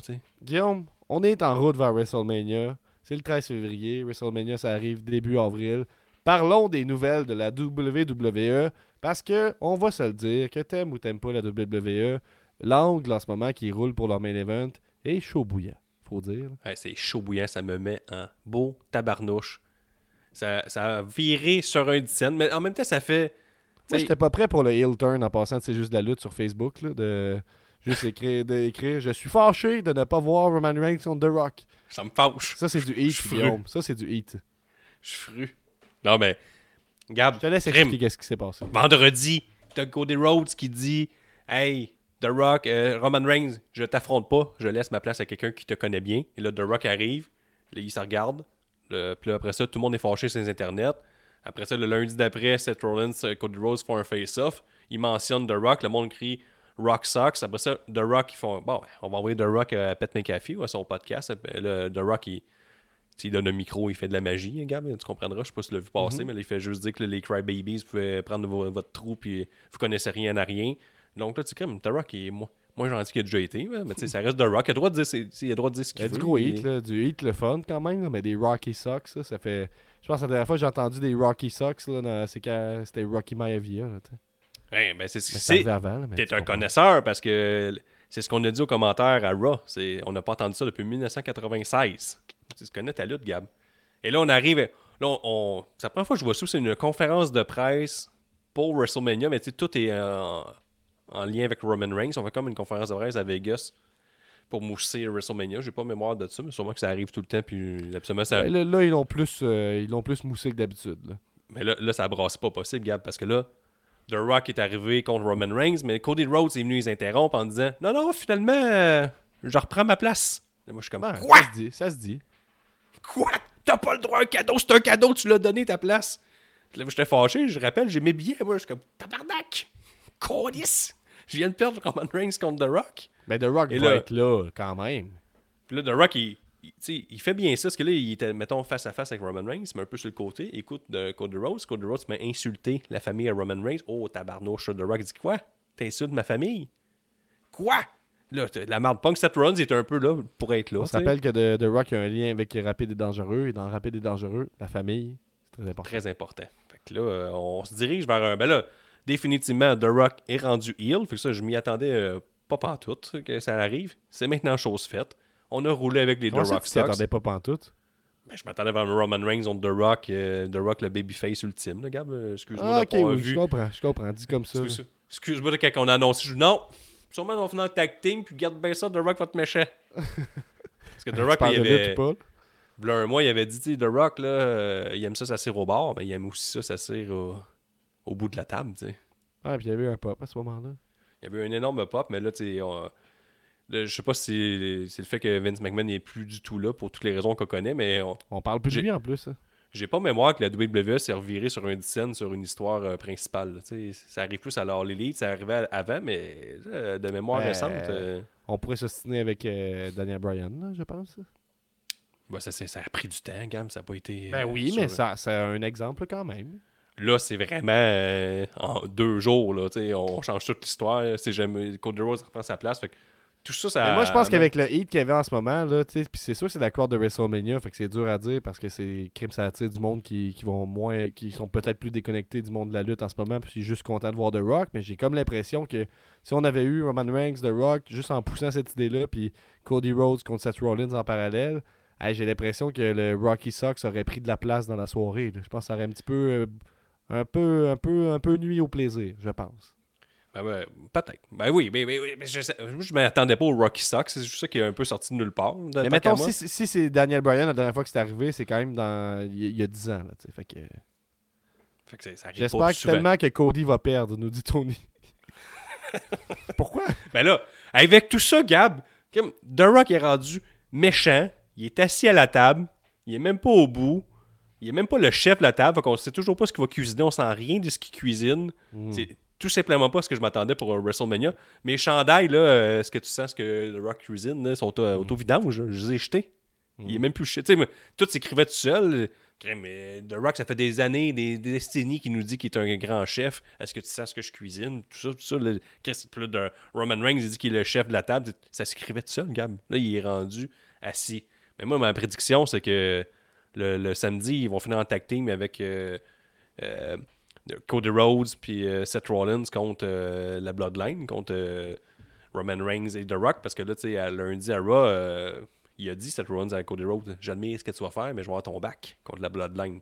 Guillaume, on est en route vers WrestleMania. C'est le 13 février. WrestleMania, ça arrive début avril. Parlons des nouvelles de la WWE parce que, on va se le dire, que t'aimes ou t'aimes pas la WWE, l'angle en ce moment qui roule pour leur main event est chaud bouillant, faut dire. Ouais, c'est chaud bouillant, ça me met en beau tabarnouche. Ça, ça a viré sur un dizaine, mais en même temps, ça fait. Moi, j'étais pas prêt pour le heel turn en passant, c'est juste de la lutte sur Facebook, là, de juste écrire, d'écrire Je suis fâché de ne pas voir Roman Reigns contre The Rock. ça me fâche. Ça, c'est du heat, Guillaume. Ça, c'est du heat. Je suis fru. Non, mais. Gab, Je te laisse expliquer qu'est-ce qui s'est passé. vendredi, t'as Cody Rhodes qui dit Hey, The Rock, euh, Roman Reigns, je t'affronte pas, je laisse ma place à quelqu'un qui te connaît bien. Et là, The Rock arrive, là, il se regarde. Le- puis là, après ça, tout le monde est fâché sur les internets. Après ça, le lundi d'après, Seth Rollins, euh, Cody Rhodes font un face-off. Ils mentionnent The Rock, le monde crie Rock sucks. Après ça, The Rock, ils font Bon, on va envoyer The Rock à Pat McAfee ou à son podcast. The Rock, il, il donne un micro, il fait de la magie, hein, Gab, tu comprendras. Je sais pas si tu l'as vu passer, mais là, il fait juste dire que les Crybabies, pouvez prendre vo- votre trou, puis vous connaissez rien à rien. Donc là, tu sais, comme The Rock, est moins, moins gentil qu'il a déjà été, mais tu sais, ça reste The Rock. Il a le droit de dire, il a droit de dire ce Il y qu'il a veut. du gros hit, là, du hit le fun quand même, là, mais des Rocky Socks, ça, ça fait. Je pense que la dernière fois que j'ai entendu des Rocky là, dans- quand c'était Rocky Maivia. là. Ouais, ben, c'est, Mais avant. là, mais T'es un connaisseur parce que c'est ce qu'on a dit aux commentaires à Raw. On n'a pas entendu ça depuis 1996. Tu connais ta lutte, Gab. Et là, on arrive. Là, on, on- c'est la première fois que je vois ça. C'est une conférence de presse pour WrestleMania, mais tu sais, tout est en, en lien avec Roman Reigns. On fait comme une conférence de presse à Vegas pour mousser WrestleMania. J'ai pas mémoire de ça, mais sûrement que ça arrive tout le temps. Puis absolument, ça, Ouais, là, là, ils l'ont plus, euh, ils plus moussé que d'habitude. mais là, là, ça brasse pas possible, Gab, parce que là, The Rock est arrivé contre Roman Reigns, mais Cody Rhodes est venu les interrompre en disant Non, non, finalement, euh, je reprends ma place. Et moi, je suis comme Ouais, Quoi? ça se dit, ça se dit. Quoi? T'as pas le droit à un cadeau, c'est un cadeau, tu l'as donné ta place. Puis là, j'étais fâché, je rappelle, j'ai mes billets, moi, je suis comme Tabarnak Codis Je viens de perdre Roman Reigns contre The Rock. Mais The Rock va là- être là quand même. Puis là, The Rock, il, il, il fait bien ça, parce que là, il était, mettons, face à face avec Roman Reigns, mais un peu sur le côté. Écoute de Cody Rhodes. Cody Rhodes m'a insulté la famille à Roman Reigns. Oh, tabarnouche, The Rock dit quoi? T'insultes ma famille? Quoi? Là, la marde punk, Seth Rollins était un peu là pour être là. On se rappelle que The, The Rock a un lien avec Rapide et Dangereux. Et dans Rapide et Dangereux, la famille, c'est très important. Très important. Fait que là, euh, on se dirige vers un. Ben là, définitivement, The Rock est rendu heel. Fait que ça, je m'y attendais euh, pas pantoute que ça arrive. C'est maintenant chose faite. On a roulé avec les Comment The Rock tu t'y Stocks. attendais pas pantoute? Ben, je m'attendais vers Roman Reigns contre The Rock, euh, The Rock le babyface ultime, là, Gab. euh, Excuse-moi Ah, ok, oui, vu. je comprends, je comprends. Dis comme ça. Excuse- Excuse-moi de quand on a annoncé. Je non, sûrement on va finir en tag team, puis garde bien ça, The Rock va te méchant. Parce que The Rock, il avait, v'là un mois, il avait dit, The Rock, là, euh, il aime ça s'asseoir au bar, mais il aime aussi ça s'asseoir au, au bout de la table, tu sais. Ah, puis il y avait eu un pop à ce moment-là. Il y avait eu un énorme pop, mais là, tu sais, on- je sais pas si c'est le fait que Vince McMahon n'est plus du tout là pour toutes les raisons qu'on connaît, mais on- On parle plus de lui en plus. hein. J'ai pas mémoire que la WWE s'est revirée sur une scène, sur une histoire euh, principale. là. Tu sais, Ça arrive plus à l'All Elite, ça arrivait avant, mais euh, de mémoire Ben, récente, euh, On pourrait s'ostiner avec euh, Daniel Bryan, là, je pense. ben, ça, ça a pris du temps, Gam, ça n'a pas été. Ben oui, sur- mais ça, c'est un exemple quand même. Là, c'est vraiment euh, en deux jours, là, tu sais, on change toute l'histoire. C'est jamais Cody Rhodes reprend sa place. Fait que tout ça, ça. Mais moi, je pense qu'avec le hit qu'il y avait en ce moment, là, puis c'est sûr que c'est la corde de WrestleMania, fait que c'est dur à dire parce que c'est crime ça attire du monde qui, qui vont moins, qui sont peut-être plus déconnectés du monde de la lutte en ce moment, puis je suis juste content de voir The Rock, mais j'ai comme l'impression que si on avait eu Roman Reigns, The Rock, juste en poussant cette idée-là, puis Cody Rhodes contre Seth Rollins en parallèle, hey, j'ai l'impression que le Rocky Sox aurait pris de la place dans la soirée. là. Je pense que ça aurait un petit peu, euh, un peu, un peu, un peu nuit au plaisir, je pense. Ben, ben, peut-être. Ben oui, mais, mais- mais- je, je m'attendais pas au Rocky Sox. C'est juste ça qui est un peu sorti de nulle part. de- Mais mettons, si, si- si c'est Daniel Bryan la dernière fois que c'est arrivé, c'est quand même dans il y, a- il y a 10 ans. Là, fait que, Fait que j'espère tellement que Cody va perdre, nous dit Tony. Pourquoi? Ben là, avec tout ça, Gab, The Rock est rendu méchant. Il est assis à la table. Il est même pas au bout. Il est même pas le chef de la table. Fait qu'on sait toujours pas ce qu'il va cuisiner. On sent rien de ce qu'il cuisine. Hmm. Tout simplement pas ce que je m'attendais pour un WrestleMania. Mes chandails, là, euh, est-ce que tu sens ce que The Rock cuisine, là, sont euh, auto-vidanges? Je les ai jetés. Il est même plus sais, mais tout s'écrivait tout seul. Mais The Rock, ça fait des années, des, des décennies qu'il nous dit qu'il est un grand chef. Est-ce que tu sais ce que je cuisine? Tout ça, tout ça. puis là, de Roman Reigns, il dit qu'il est le chef de la table. Ça s'écrivait tout seul, Gab. Là, il est rendu assis. Mais moi, ma prédiction, c'est que le, le samedi, ils vont finir en tag team avec euh, euh, Cody Rhodes puis euh, Seth Rollins contre euh, la Bloodline, contre euh, Roman Reigns et The Rock. Parce que là, tu sais, lundi à Raw, il a dit Seth Rollins à Cody Rhodes J'admire ce que tu vas faire, mais je vais avoir ton back contre la Bloodline.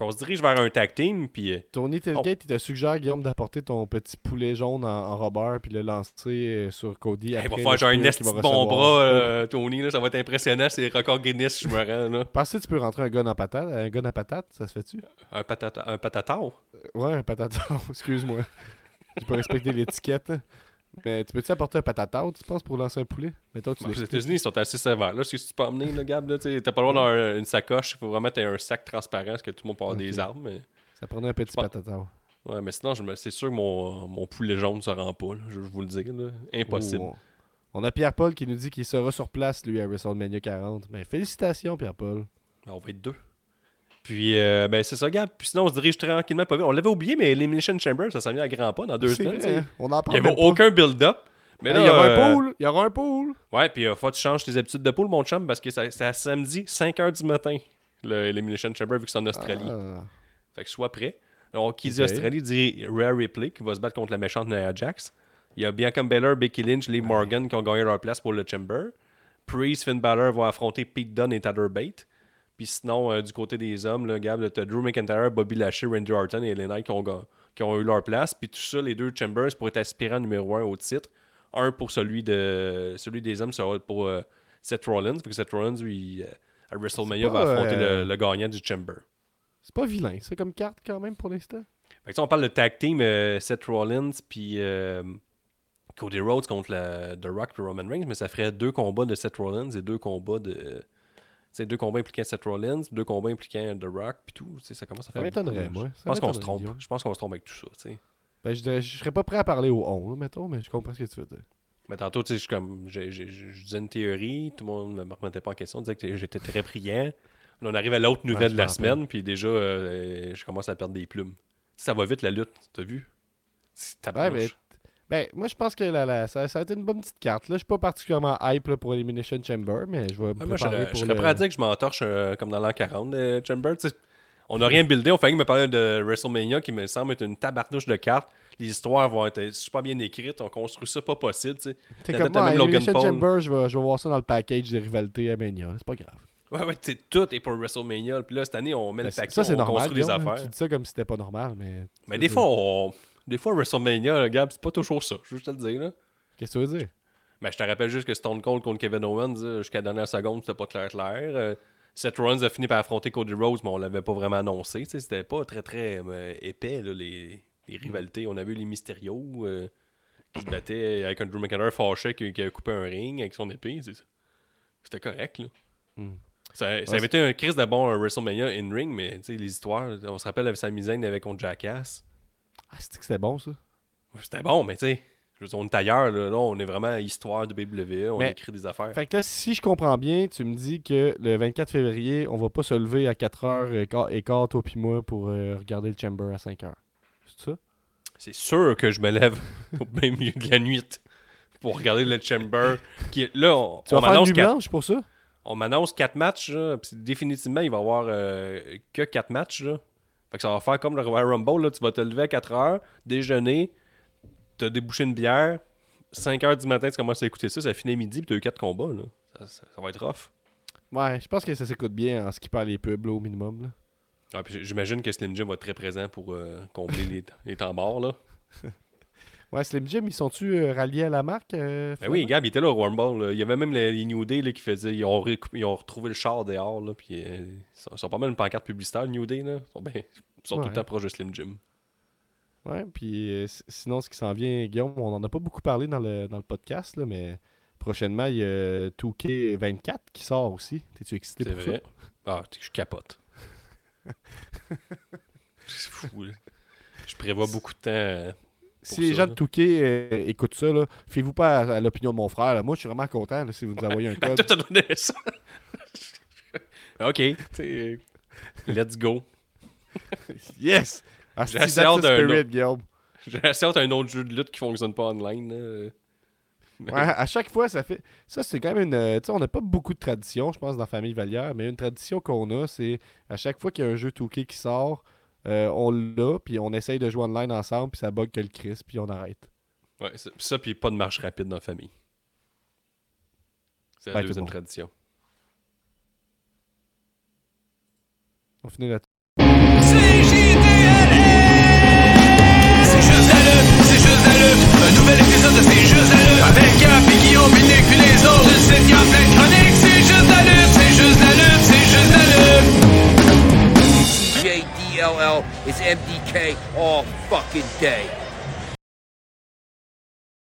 On se dirige vers un tag team, puis euh, Tony Tilgate, il te suggère, Guillaume, d'apporter ton petit poulet jaune en, en puis le lancer euh, sur Cody. il va faire un esti bon bras, euh, Tony. là, ça va être impressionnant. C'est record Guinness, je me rends. Là. Penses-tu que tu peux rentrer un gun en patate? Un gun à patate, ça se fait-tu? Un, patata, un patatard. Ouais, un patate. Excuse-moi. J'ai pas respecté l'étiquette. Mais tu peux-tu apporter un patate tu penses, pour lancer un poulet? Mettons, tu l'expliques. États-Unis, ils sont assez sévères. Là, ce que tu peux emmener, là, Gab, t'as pas le droit d'avoir une sacoche. Il faut vraiment t'aies un sac transparent parce que tout le monde peut avoir des armes. Mais... Ça prenait un petit pense- patate. Ouais, mais sinon, je me... c'est sûr que mon, mon poulet jaune ne se rend pas. là, je vous le dire. là. Impossible. Oh. On a Pierre-Paul qui nous dit qu'il sera sur place, lui, à WrestleMania 40. Mais félicitations, Pierre-Paul. Ben, On va être deux. Puis, euh, ben, c'est ça, Gab. Puis sinon, on se dirige tranquillement pas vite. On l'avait oublié, mais Elimination Chamber, ça s'en vient à grands pas dans deux semaines. On en Il n'y avait aucun build-up. Mais là, il y aura euh, un pool! Il y aura un pool! Ouais, puis il faut que tu changes tes habitudes de poule, mon chum, parce que c'est à samedi, 5h du matin, le Elimination Chamber, vu que c'est en Australie. Ah. Fait que sois prêt. Alors, qui dit. Australie dit Rare Ripley, qui va se battre contre la méchante Nia Jax. Il y a Bianca Belair, Becky Lynch, Lee Morgan qui ont gagné leur place pour le Chamber. Priest, Finn Balor vont affronter Pete Dunne et Tyler Bate. Puis sinon, euh, du côté des hommes, là, Gab, tu as Drew McIntyre, Bobby Lashley, Randy Orton et LA Knight qui ont, qui ont eu leur place. Puis tout ça, les deux Chambers pour être aspirants numéro un au titre. Un pour celui, de, celui des hommes, ça va être pour euh, Seth Rollins. Fait que Seth Rollins, lui, euh, à WrestleMania, va affronter le, le gagnant du Chamber. C'est pas vilain, c'est comme carte quand même pour l'instant. Fait que si on parle de tag team, Seth Rollins puis Cody Rhodes contre la, The Rock et Roman Reigns, mais ça ferait deux combats de Seth Rollins et deux combats de. C'est deux combats impliquant Seth Rollins, deux combats impliquant The Rock, puis tout. Ça commence à Ça faire. beaucoup, là. moi. Je Ça pense qu'on se trompe. Je pense qu'on se trompe avec tout ça. Ben, je, dirais- je serais pas prêt à parler au on, mettons, mais je comprends ce que tu veux dire. Mais tantôt, tu sais, je, comme, j'ai- j'ai- je disais une théorie, tout le monde ne me remettait pas en question, disait que j'étais très brillant. Là, on arrive à l'autre nouvelle je de la semaine, puis déjà, euh, je commence à perdre des plumes. Ça va vite, la lutte, t'as vu? Ouais, mais Ben, moi, je pense que la- ça, ça a été une bonne petite carte. Là, je suis pas particulièrement hype là, pour Elimination Chamber, mais je vais me Ouais, moi, je préparer pour je serais le... prêt à dire que je m'entorche euh, comme dans l'an 40 de Chamber. tu sais. On n'a rien buildé. On fait que me parler de WrestleMania qui me semble être une tabarnouche de cartes. Les histoires vont être super bien écrites. On construit ça pas possible. T'es comme moi, même Logan Elimination. Chamber, je vais, je vais voir ça dans le package des rivalités à Mania. C'est pas grave. Ouais, ouais, tu sais, tout est pour WrestleMania. Puis là, cette année, on met Ben, le paquet, ça, c'est on normal. construit des affaires. Tu dis ça comme si c'était pas normal, mais... Mais des fois, on... des fois, WrestleMania, Gab, c'est pas toujours ça. Je veux juste te le dire. Là. Qu'est-ce que tu veux dire? Ben, je te rappelle juste que Stone Cold contre Kevin Owens, euh, jusqu'à la dernière seconde, c'était pas clair clair. Euh, Seth Rollins a fini par affronter Cody Rhodes, mais on l'avait pas vraiment annoncé. C'était pas très très euh, épais, là, les, les rivalités. On a vu les Mysterio. euh, qui se battait avec un Drew McIntyre fâché qui, qui a coupé un ring avec son épée. C'était correct, là. Hmm. Ça, ça Ouais, avait été un crise de bon un WrestleMania in-ring, mais les histoires, on se rappelle avec Sami Zayn avec contre Jackass. Ah, c'était que c'était bon, ça? C'était bon, mais tu sais, je veux dire, on est ailleurs, là. Là, on est vraiment histoire de WWE, on Mais- écrit des affaires. Fait que là, si je comprends bien, tu me dis que le 24 février, on va pas se lever à 4h et quart, toi puis moi, pour euh, regarder le Chamber à 5h. C'est ça? C'est sûr que je me lève au même milieu de la nuit pour regarder le Chamber. Qui là, on, Tu on vas faire nuit quatre- pour ça? on m'annonce 4 matchs, là, définitivement, il va y avoir euh, que 4 matchs. Là. Fait que ça va faire comme le Royal Rumble, là, tu vas te lever à 4 heures, déjeuner, te déboucher une bière, 5 heures du matin, tu commences à écouter ça, ça finit midi, puis tu as eu 4 combats. Là. Ça, ça- ça va être rough. Ouais, je pense que ça s'écoute bien en skippant les pubs là, au minimum. Là. Ah, J'imagine que Slim Jim va être très présent pour euh, combler les, les temps morts. Là. Ouais, Slim Jim, ils sont-tu euh, ralliés à la marque? euh, Ben oui? Gab, il était là au Rumble. là. Il y avait même les, les New Day là, qui faisaient. Ils ont, récou- ils ont retrouvé le char dehors. Là, puis, euh, ils, sont, ils sont pas mal une pancarte publicitaire, New Day. Là. Ils sont, ben, ils sont tout le temps proches de Slim Jim. Ouais, puis euh, sinon, ce qui s'en vient, Guillaume, on en a pas beaucoup parlé dans le, dans le podcast, là, mais prochainement, il y a 2K24 qui sort aussi. T'es-tu excité pour vrai. Ah, tu- je capote. C'est fou. là. Je prévois beaucoup de temps. Euh? Si les ça, gens là. de 2K euh, écoutent ça, là, fiez-vous pas à, à l'opinion de mon frère. là. Moi, je suis vraiment content là, si vous nous envoyez un Ben, code. toi, t'as donné ça. ok. tu sais, Let's go. yes! Ah, J'ai c'est assez hâte that's the d'un spirit, autre. Guillaume. J'ai assez hâte à un autre jeu de lutte qui fonctionne pas online. là. Ouais, à chaque fois, ça fait. Ça, c'est quand même une. euh, Tu sais, on n'a pas beaucoup de tradition, je pense, dans la famille Vallière, mais une tradition qu'on a, c'est à chaque fois qu'il y a un jeu 2K qui sort, euh, on l'a, puis on essaye de jouer online ensemble, puis ça bug que le Chris, puis on arrête. Ouais, c'est- ça, puis pas de marche rapide dans la famille. C'est la Ouais, tout deuxième bon. tradition. On finit là C'est juste la lutte, c'est juste la lutte. Un nouvel épisode de C'est juste la lutte. Is MDK all fucking day.